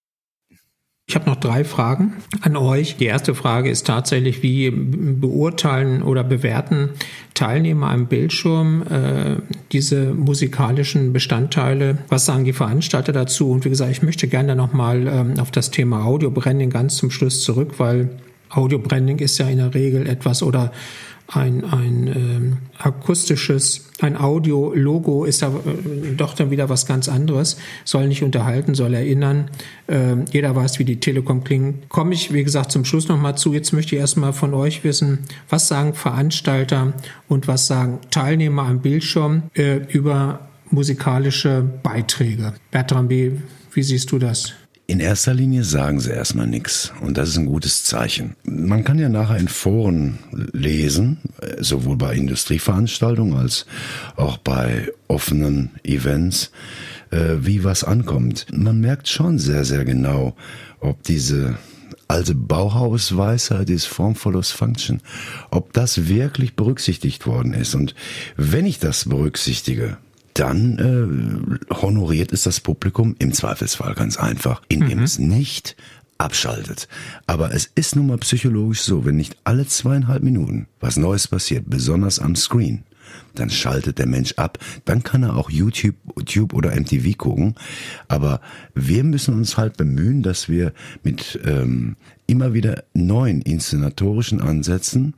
Ich habe noch drei Fragen an euch. Die erste Frage ist tatsächlich, wie beurteilen oder bewerten Teilnehmer am Bildschirm äh, diese musikalischen Bestandteile? Was sagen die Veranstalter dazu? Und wie gesagt, ich möchte gerne nochmal ähm, auf das Thema Audio-Branding ganz zum Schluss zurück, weil Audio-Branding ist ja in der Regel etwas oder ein, ein ähm, akustisches, ein Audio-Logo ist da äh, doch dann wieder was ganz anderes. Soll nicht unterhalten, soll erinnern. Ähm, jeder weiß, wie die Telekom klingt. Komme ich, wie gesagt, zum Schluss nochmal zu. Jetzt möchte ich erstmal von euch wissen, was sagen Veranstalter und was sagen Teilnehmer am Bildschirm äh, über musikalische Beiträge. Bertram, wie, wie siehst du das? In erster Linie sagen sie erstmal nichts und das ist ein gutes Zeichen. Man kann ja nachher in Foren lesen, sowohl bei Industrieveranstaltungen als auch bei offenen Events, äh, wie was ankommt. Man merkt schon sehr, sehr genau, ob diese alte Bauhausweisheit ist Form follows Function, ob das wirklich berücksichtigt worden ist. Und wenn ich das berücksichtige, dann äh, honoriert es das Publikum im Zweifelsfall ganz einfach, indem mhm. es nicht abschaltet. Aber es ist nun mal psychologisch so, wenn nicht alle zweieinhalb Minuten was Neues passiert, besonders am Screen, dann schaltet der Mensch ab. Dann kann er auch YouTube, YouTube oder MTV gucken. Aber wir müssen uns halt bemühen, dass wir mit ähm, immer wieder neuen inszenatorischen Ansätzen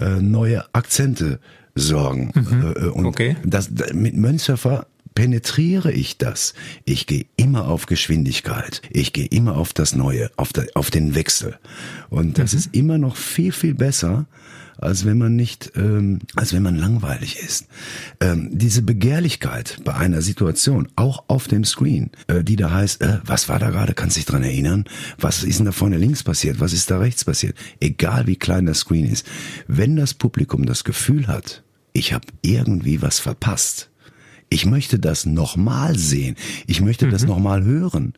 äh, neue Akzente sorgen. Mhm. Äh, und okay. das, mit Mönchsurfer penetriere ich das. Ich gehe immer auf Geschwindigkeit. Ich gehe immer auf das Neue, auf, der, auf den Wechsel. Und das mhm. ist immer noch viel, viel besser, als wenn man nicht, ähm, als wenn man langweilig ist. Ähm, diese Begehrlichkeit bei einer Situation, auch auf dem Screen, äh, die da heißt, äh, was war da gerade, kannst dich dran erinnern? Was ist denn da vorne links passiert? Was ist da rechts passiert? Egal wie klein das Screen ist. Wenn das Publikum das Gefühl hat, ich habe irgendwie was verpasst. Ich möchte das nochmal sehen. Ich möchte mhm. das nochmal hören.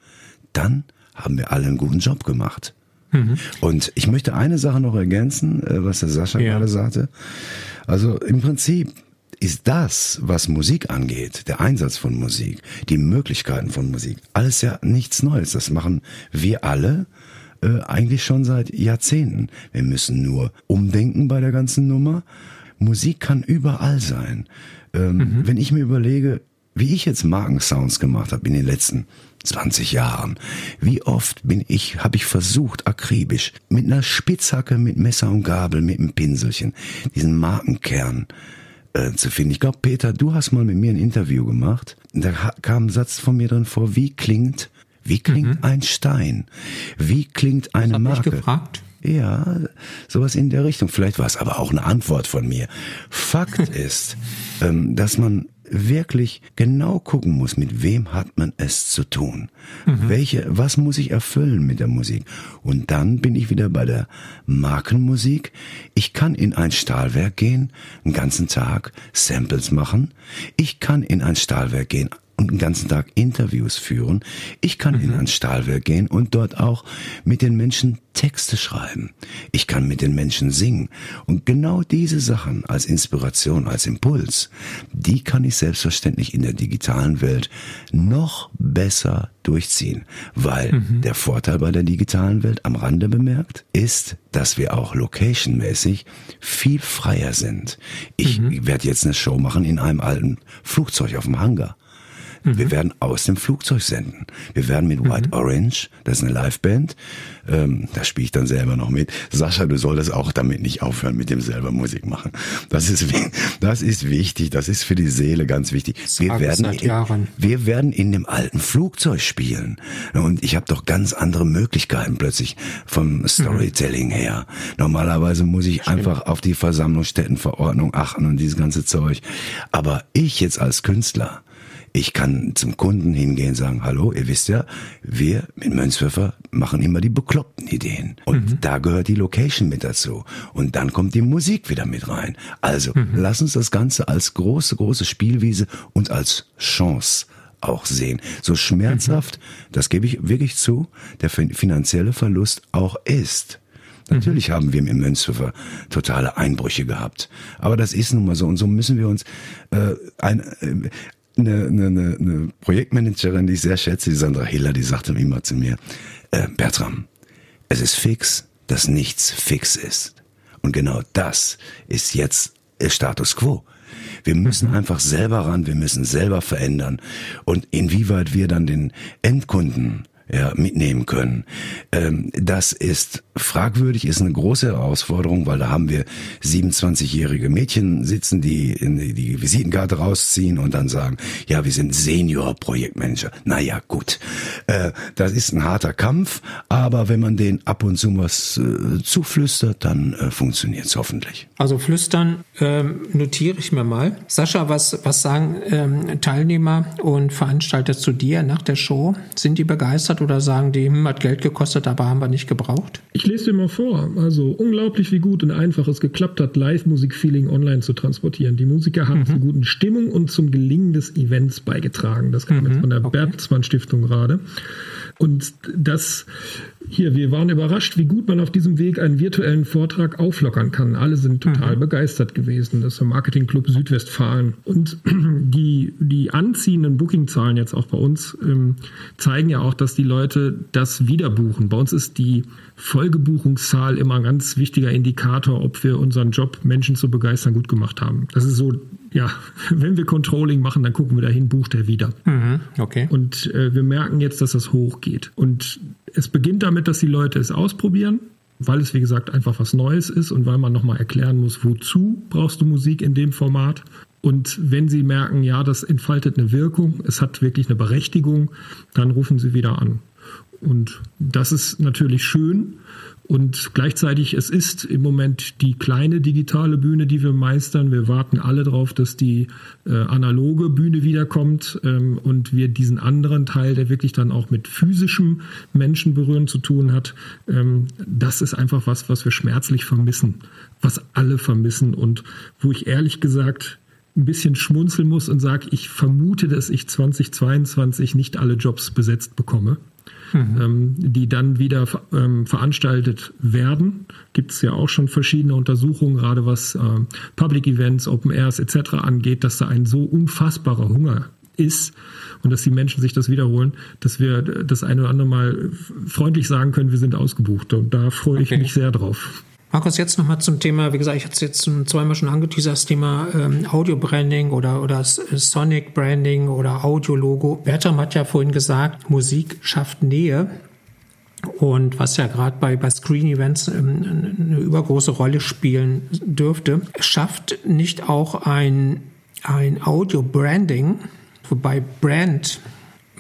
Dann haben wir alle einen guten Job gemacht. Mhm. Und ich möchte eine Sache noch ergänzen, äh, was der Sascha ja. gerade sagte. Also im Prinzip ist das, was Musik angeht, der Einsatz von Musik, die Möglichkeiten von Musik, alles ja nichts Neues. Das machen wir alle äh, eigentlich schon seit Jahrzehnten. Wir müssen nur umdenken bei der ganzen Nummer Musik kann überall sein. Ähm, mhm. Wenn ich mir überlege, wie ich jetzt Markensounds gemacht habe in den letzten 20 Jahren, wie oft bin ich, habe ich versucht, akribisch, mit einer Spitzhacke, mit Messer und Gabel, mit einem Pinselchen, diesen Markenkern äh, zu finden. Ich glaube, Peter, du hast mal mit mir ein Interview gemacht. Da kam ein Satz von mir drin vor, wie klingt, wie klingt mhm. ein Stein? Wie klingt eine das Marke? Ich gefragt. Ja, sowas in der Richtung. Vielleicht war es aber auch eine Antwort von mir. Fakt ist, ähm, dass man wirklich genau gucken muss, mit wem hat man es zu tun. Mhm. Welche, was muss ich erfüllen mit der Musik? Und dann bin ich wieder bei der Markenmusik. Ich kann in ein Stahlwerk gehen, einen ganzen Tag Samples machen. Ich kann in ein Stahlwerk gehen, und den ganzen Tag Interviews führen. Ich kann mhm. in ein Stahlwerk gehen und dort auch mit den Menschen Texte schreiben. Ich kann mit den Menschen singen. Und genau diese Sachen als Inspiration, als Impuls, die kann ich selbstverständlich in der digitalen Welt noch besser durchziehen. Weil mhm. der Vorteil bei der digitalen Welt am Rande bemerkt ist, dass wir auch locationmäßig viel freier sind. Ich mhm. werde jetzt eine Show machen in einem alten Flugzeug auf dem Hangar. Mhm. Wir werden aus dem Flugzeug senden. Wir werden mit White mhm. Orange, das ist eine Liveband, ähm, da spiele ich dann selber noch mit. Sascha, du solltest auch damit nicht aufhören, mit dem selber Musik machen. Das ist, das ist wichtig, das ist für die Seele ganz wichtig. Wir werden, in, wir werden in dem alten Flugzeug spielen. Und ich habe doch ganz andere Möglichkeiten plötzlich vom Storytelling mhm. her. Normalerweise muss ich Stimmt. einfach auf die Versammlungsstättenverordnung achten und dieses ganze Zeug. Aber ich jetzt als Künstler, ich kann zum Kunden hingehen und sagen, hallo, ihr wisst ja, wir mit Mönchspfeffer machen immer die bekloppten Ideen. Und mhm. da gehört die Location mit dazu. Und dann kommt die Musik wieder mit rein. Also, mhm. lass uns das Ganze als große, große Spielwiese und als Chance auch sehen. So schmerzhaft, mhm. das gebe ich wirklich zu, der finanzielle Verlust auch ist. Natürlich mhm. haben wir im Münzhofer totale Einbrüche gehabt. Aber das ist nun mal so. Und so müssen wir uns äh, ein, äh, eine, eine, eine Projektmanagerin, die ich sehr schätze, die Sandra Hiller, die sagte immer zu mir, äh, Bertram, es ist fix, dass nichts fix ist. Und genau das ist jetzt Status quo. Wir müssen mhm. einfach selber ran, wir müssen selber verändern. Und inwieweit wir dann den Endkunden ja, mitnehmen können. Ähm, das ist fragwürdig, ist eine große Herausforderung, weil da haben wir 27-jährige Mädchen sitzen, die in die Visitenkarte rausziehen und dann sagen, ja, wir sind Senior-Projektmanager. Naja, gut. Äh, das ist ein harter Kampf, aber wenn man den ab und zu was äh, zuflüstert, dann äh, funktioniert es hoffentlich. Also flüstern ähm, notiere ich mir mal. Sascha, was, was sagen ähm, Teilnehmer und Veranstalter zu dir nach der Show? Sind die begeistert oder sagen die, hm, hat Geld gekostet, aber haben wir nicht gebraucht? Ich lese dir mal vor. Also unglaublich, wie gut und einfach es geklappt hat, Live-Musik-Feeling online zu transportieren. Die Musiker haben mhm. zur guten Stimmung und zum Gelingen des Events beigetragen. Das kam mhm. jetzt von der okay. Bertelsmann Stiftung gerade. Und das hier, wir waren überrascht, wie gut man auf diesem Weg einen virtuellen Vortrag auflockern kann. Alle sind total mhm. begeistert gewesen. Das ist der Marketing Club Südwestfalen. Und die, die anziehenden Booking-Zahlen jetzt auch bei uns ähm, zeigen ja auch, dass die Leute das wieder buchen. Bei uns ist die Folgebuchungszahl immer ein ganz wichtiger Indikator, ob wir unseren Job, Menschen zu begeistern, gut gemacht haben. Das ist so, ja, wenn wir Controlling machen, dann gucken wir dahin, bucht er wieder. Mhm, okay. Und äh, wir merken jetzt, dass das hochgeht. Und es beginnt damit, dass die Leute es ausprobieren, weil es, wie gesagt, einfach was Neues ist und weil man nochmal erklären muss, wozu brauchst du Musik in dem Format. Und wenn Sie merken, ja, das entfaltet eine Wirkung, es hat wirklich eine Berechtigung, dann rufen Sie wieder an. Und das ist natürlich schön. Und gleichzeitig, es ist im Moment die kleine digitale Bühne, die wir meistern. Wir warten alle darauf, dass die äh, analoge Bühne wiederkommt ähm, und wir diesen anderen Teil, der wirklich dann auch mit physischem Menschenberühren zu tun hat, ähm, das ist einfach was, was wir schmerzlich vermissen, was alle vermissen und wo ich ehrlich gesagt ein bisschen schmunzeln muss und sage, ich vermute, dass ich 2022 nicht alle Jobs besetzt bekomme mhm. ähm, die dann wieder ähm, veranstaltet werden. Gibt es ja auch schon verschiedene Untersuchungen, gerade was äh, Public Events, Open Airs etc. angeht, dass da ein so unfassbarer Hunger ist und dass die Menschen sich das wiederholen, dass wir das eine oder andere Mal freundlich sagen können, wir sind ausgebucht. Und da freue okay. ich mich sehr drauf. Markus, jetzt nochmal zum Thema, wie gesagt, ich hatte es jetzt zweimal schon angeteasert, das Thema ähm, Audio-Branding oder, oder Sonic-Branding oder Audio-Logo. Bertram hat ja vorhin gesagt, Musik schafft Nähe. Und was ja gerade bei, bei Screen-Events ähm, eine übergroße Rolle spielen dürfte, schafft nicht auch ein, ein Audio-Branding, wobei Brand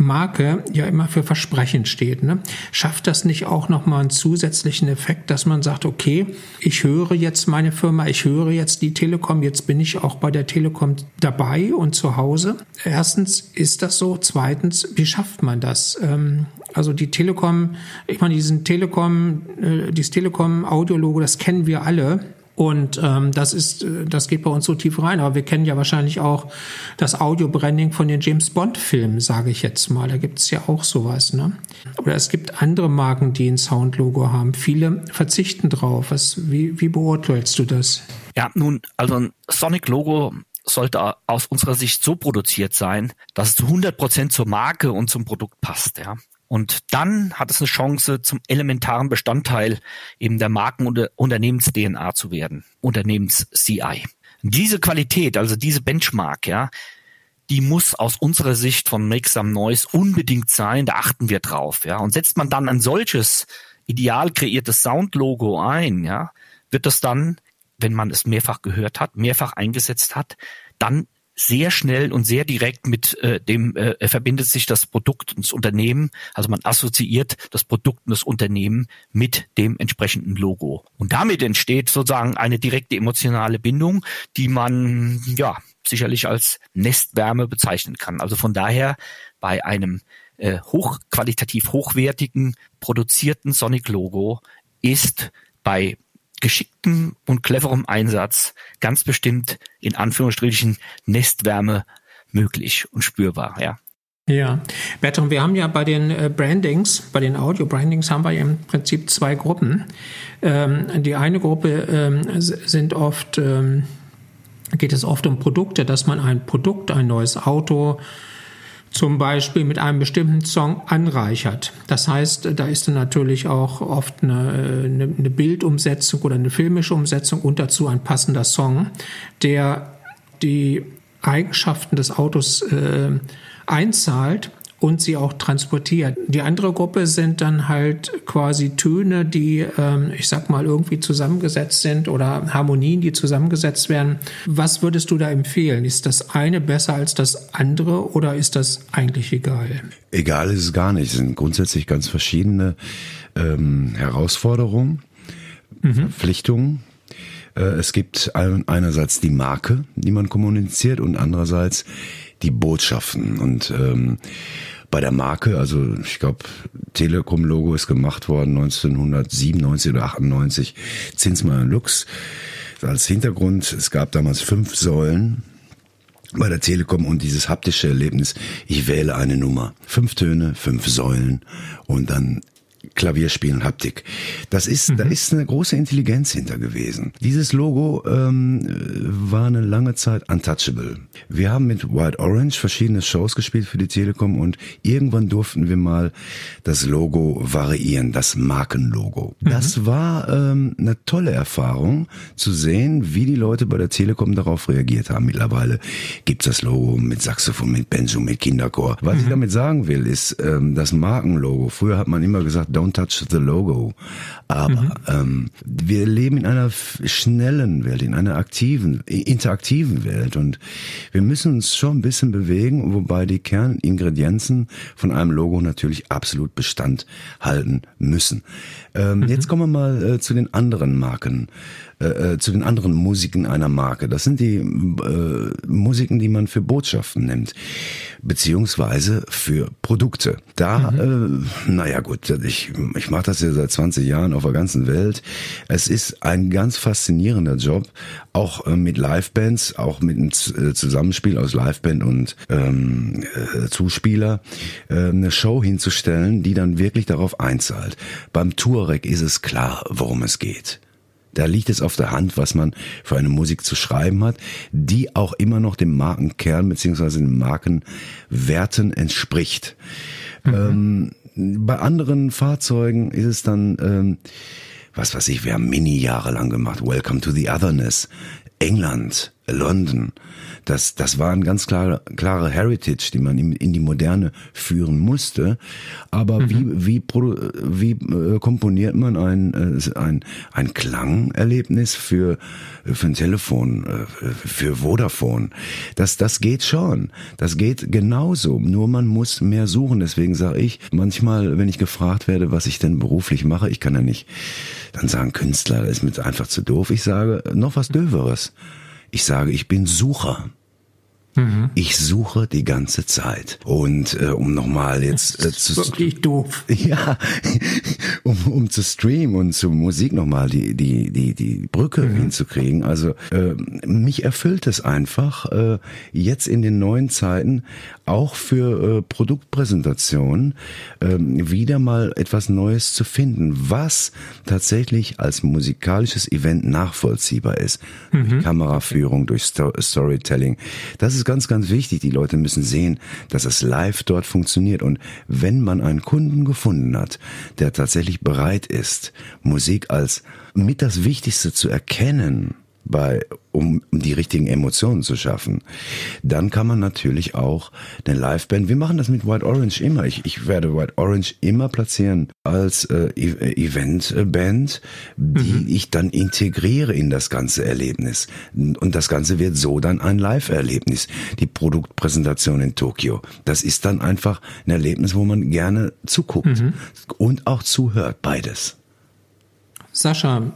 Marke ja immer für Versprechen steht. Ne? Schafft das nicht auch nochmal einen zusätzlichen Effekt, dass man sagt, okay, ich höre jetzt meine Firma, ich höre jetzt die Telekom, jetzt bin ich auch bei der Telekom dabei und zu Hause. Erstens, ist das so? Zweitens, wie schafft man das? Ähm, also die Telekom, ich meine, diesen Telekom, äh, dieses Telekom-Audiologo, das kennen wir alle. Und ähm, das ist, äh, das geht bei uns so tief rein. Aber wir kennen ja wahrscheinlich auch das Audio-Branding von den James Bond-Filmen, sage ich jetzt mal. Da gibt es ja auch sowas. Ne? Oder es gibt andere Marken, die ein Soundlogo haben. Viele verzichten drauf. Was, wie, wie beurteilst du das? Ja, nun, also ein Sonic-Logo sollte aus unserer Sicht so produziert sein, dass es zu 100 Prozent zur Marke und zum Produkt passt. Ja. Und dann hat es eine Chance, zum elementaren Bestandteil eben der Marken- und Unternehmens-DNA zu werden, Unternehmens-CI. Diese Qualität, also diese Benchmark, ja, die muss aus unserer Sicht von Make Some Noise unbedingt sein, da achten wir drauf, ja. Und setzt man dann ein solches ideal kreiertes Soundlogo ein, ja, wird das dann, wenn man es mehrfach gehört hat, mehrfach eingesetzt hat, dann sehr schnell und sehr direkt mit äh, dem äh, verbindet sich das Produkt und das Unternehmen. Also man assoziiert das Produkt und das Unternehmen mit dem entsprechenden Logo. Und damit entsteht sozusagen eine direkte emotionale Bindung, die man ja sicherlich als Nestwärme bezeichnen kann. Also von daher bei einem äh, hochqualitativ hochwertigen produzierten Sonic Logo ist bei geschicktem und cleverem Einsatz ganz bestimmt in Anführungsstrichen Nestwärme möglich und spürbar, ja. Ja, Bertrand, wir haben ja bei den äh, Brandings, bei den Audio-Brandings haben wir im Prinzip zwei Gruppen. Ähm, die eine Gruppe ähm, sind oft, ähm, geht es oft um Produkte, dass man ein Produkt, ein neues Auto, zum Beispiel mit einem bestimmten Song anreichert. Das heißt, da ist dann natürlich auch oft eine, eine, Bildumsetzung oder eine filmische Umsetzung und dazu ein passender Song, der die Eigenschaften des Autos äh, einzahlt und sie auch transportiert. Die andere Gruppe sind dann halt quasi Töne, die, ähm, ich sag mal, irgendwie zusammengesetzt sind oder Harmonien, die zusammengesetzt werden. Was würdest du da empfehlen? Ist das eine besser als das andere oder ist das eigentlich egal? Egal ist es gar nicht. Es sind grundsätzlich ganz verschiedene ähm, Herausforderungen, mhm. Verpflichtungen. Äh, es gibt einerseits die Marke, die man kommuniziert und andererseits die Botschaften. Und ähm, bei der Marke, also ich glaube, Telekom-Logo ist gemacht worden 1997 oder 98, Zinsmann Lux. Als Hintergrund, es gab damals fünf Säulen bei der Telekom und dieses haptische Erlebnis, ich wähle eine Nummer. Fünf Töne, fünf Säulen und dann Klavierspielen, Haptik. Das ist, mhm. da ist eine große Intelligenz hinter gewesen. Dieses Logo ähm, war eine lange Zeit untouchable. Wir haben mit White Orange verschiedene Shows gespielt für die Telekom und irgendwann durften wir mal das Logo variieren, das Markenlogo. Mhm. Das war ähm, eine tolle Erfahrung zu sehen, wie die Leute bei der Telekom darauf reagiert haben. Mittlerweile gibt's das Logo mit Saxophon, mit Banjo, mit Kinderchor. Was mhm. ich damit sagen will, ist ähm, das Markenlogo. Früher hat man immer gesagt, don't touch the logo. Aber mhm. ähm, wir leben in einer schnellen Welt, in einer aktiven, interaktiven Welt und wir müssen uns schon ein bisschen bewegen, wobei die Kerningredienzen von einem Logo natürlich absolut Bestand halten müssen. Ähm, mhm. Jetzt kommen wir mal äh, zu den anderen Marken. Äh, äh, zu den anderen Musiken einer Marke. Das sind die äh, Musiken, die man für Botschaften nimmt, beziehungsweise für Produkte. Da, mhm. äh, naja gut, ich, ich mache das ja seit 20 Jahren auf der ganzen Welt. Es ist ein ganz faszinierender Job, auch äh, mit Livebands, auch mit einem äh, Zusammenspiel aus Liveband und ähm, äh, Zuspieler, äh, eine Show hinzustellen, die dann wirklich darauf einzahlt. Beim Touareg ist es klar, worum es geht. Da liegt es auf der Hand, was man für eine Musik zu schreiben hat, die auch immer noch dem Markenkern beziehungsweise den Markenwerten entspricht. Mhm. Ähm, bei anderen Fahrzeugen ist es dann, ähm, was weiß ich, wir haben Mini jahrelang gemacht, Welcome to the Otherness, England, London. Das, das war ein ganz klare, klare Heritage, die man in die Moderne führen musste. Aber mhm. wie, wie, wie äh, komponiert man ein, äh, ein, ein Klangerlebnis für, für ein Telefon, äh, für Vodafone? Das, das geht schon. Das geht genauso. Nur man muss mehr suchen. Deswegen sage ich, manchmal, wenn ich gefragt werde, was ich denn beruflich mache, ich kann ja nicht dann sagen, Künstler, das ist mir einfach zu doof. Ich sage, noch was Döveres. Ich sage, ich bin Sucher. Mhm. Ich suche die ganze Zeit. Und äh, um nochmal jetzt äh, zu wirklich doof. Ja, um, um zu streamen und zur Musik nochmal die die die die Brücke mhm. hinzukriegen. Also äh, mich erfüllt es einfach äh, jetzt in den neuen Zeiten auch für äh, Produktpräsentationen äh, wieder mal etwas Neues zu finden, was tatsächlich als musikalisches Event nachvollziehbar ist. Mhm. Durch Kameraführung, durch Sto Storytelling. Das ist ganz, ganz wichtig. Die Leute müssen sehen, dass es live dort funktioniert. Und wenn man einen Kunden gefunden hat, der tatsächlich bereit ist, Musik als mit das Wichtigste zu erkennen, bei, um die richtigen Emotionen zu schaffen, dann kann man natürlich auch eine Liveband, wir machen das mit White Orange immer, ich, ich werde White Orange immer platzieren als äh, e-, Eventband, die mhm. ich dann integriere in das ganze Erlebnis. Und das Ganze wird so dann ein Live-Erlebnis. Die Produktpräsentation in Tokio, das ist dann einfach ein Erlebnis, wo man gerne zuguckt mhm. und auch zuhört, beides. Sascha,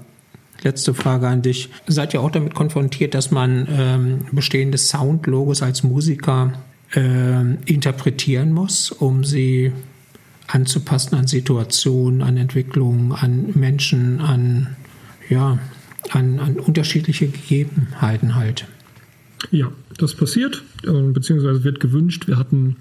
Letzte Frage an dich. Seid ihr auch damit konfrontiert, dass man ähm, bestehende Soundlogos als Musiker äh, interpretieren muss, um sie anzupassen an Situationen, an Entwicklungen, an Menschen, an, ja, an, an unterschiedliche Gegebenheiten halt? Ja, das passiert, beziehungsweise wird gewünscht. Wir hatten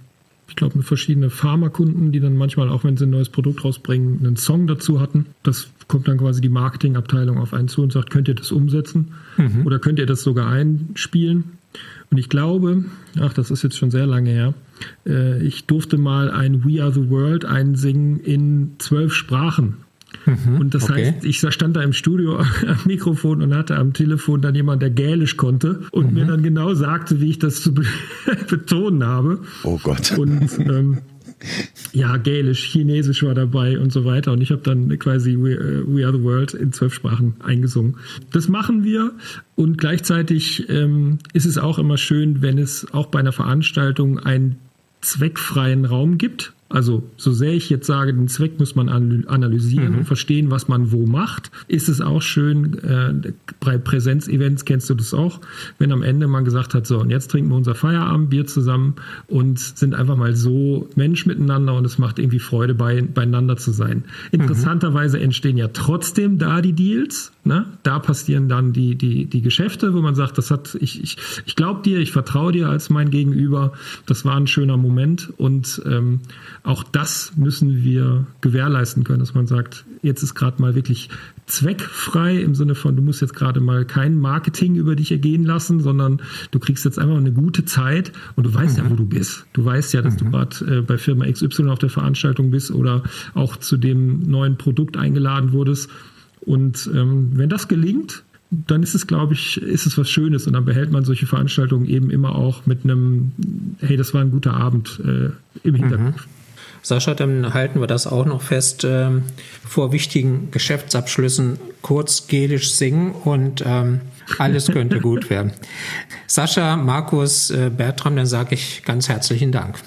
ich glaube, verschiedene Pharmakunden, die dann manchmal, auch wenn sie ein neues Produkt rausbringen, einen Song dazu hatten. Das kommt dann quasi die Marketingabteilung auf einen zu und sagt, könnt ihr das umsetzen? Mhm. Oder könnt ihr das sogar einspielen? Und ich glaube, ach, das ist jetzt schon sehr lange her, äh, ich durfte mal ein We Are the World einsingen in zwölf Sprachen. Mhm, und das okay. heißt, ich stand da im Studio am Mikrofon und hatte am Telefon dann jemand, der Gälisch konnte und mhm. mir dann genau sagte, wie ich das zu betonen habe. Oh Gott. Und ähm, ja, Gälisch, Chinesisch war dabei und so weiter. Und ich habe dann quasi We, uh, We, Are the World in zwölf Sprachen eingesungen. Das machen wir und gleichzeitig ähm, ist es auch immer schön, wenn es auch bei einer Veranstaltung einen zweckfreien Raum gibt. Also so sehr ich jetzt sage, den Zweck muss man analysieren mhm. und verstehen, was man wo macht, ist es auch schön, äh, bei Präsenzevents kennst du das auch, wenn am Ende man gesagt hat, so und jetzt trinken wir unser Feierabendbier zusammen und sind einfach mal so Mensch miteinander und es macht irgendwie Freude, bei, beieinander zu sein. Interessanterweise entstehen ja trotzdem da die Deals, ne? da passieren dann die, die, die Geschäfte, wo man sagt, das hat, ich, ich, ich glaube dir, ich vertraue dir als mein Gegenüber, das war ein schöner Moment und ähm, auch das müssen wir gewährleisten können, dass man sagt, jetzt ist gerade mal wirklich zweckfrei im Sinne von, du musst jetzt gerade mal kein Marketing über dich ergehen lassen, sondern du kriegst jetzt einfach eine gute Zeit und du weißt mhm. ja, wo du bist. Du weißt ja, dass mhm. du gerade äh, bei Firma XY auf der Veranstaltung bist oder auch zu dem neuen Produkt eingeladen wurdest. Und ähm, wenn das gelingt, dann ist es, glaube ich, ist es was Schönes und dann behält man solche Veranstaltungen eben immer auch mit einem, hey, das war ein guter Abend äh, im Hinterkopf. Mhm. Sascha, dann halten wir das auch noch fest. Ähm, vor wichtigen Geschäftsabschlüssen kurz gelisch singen und ähm, alles könnte gut werden. Sascha, Markus, äh, Bertram, dann sage ich ganz herzlichen Dank.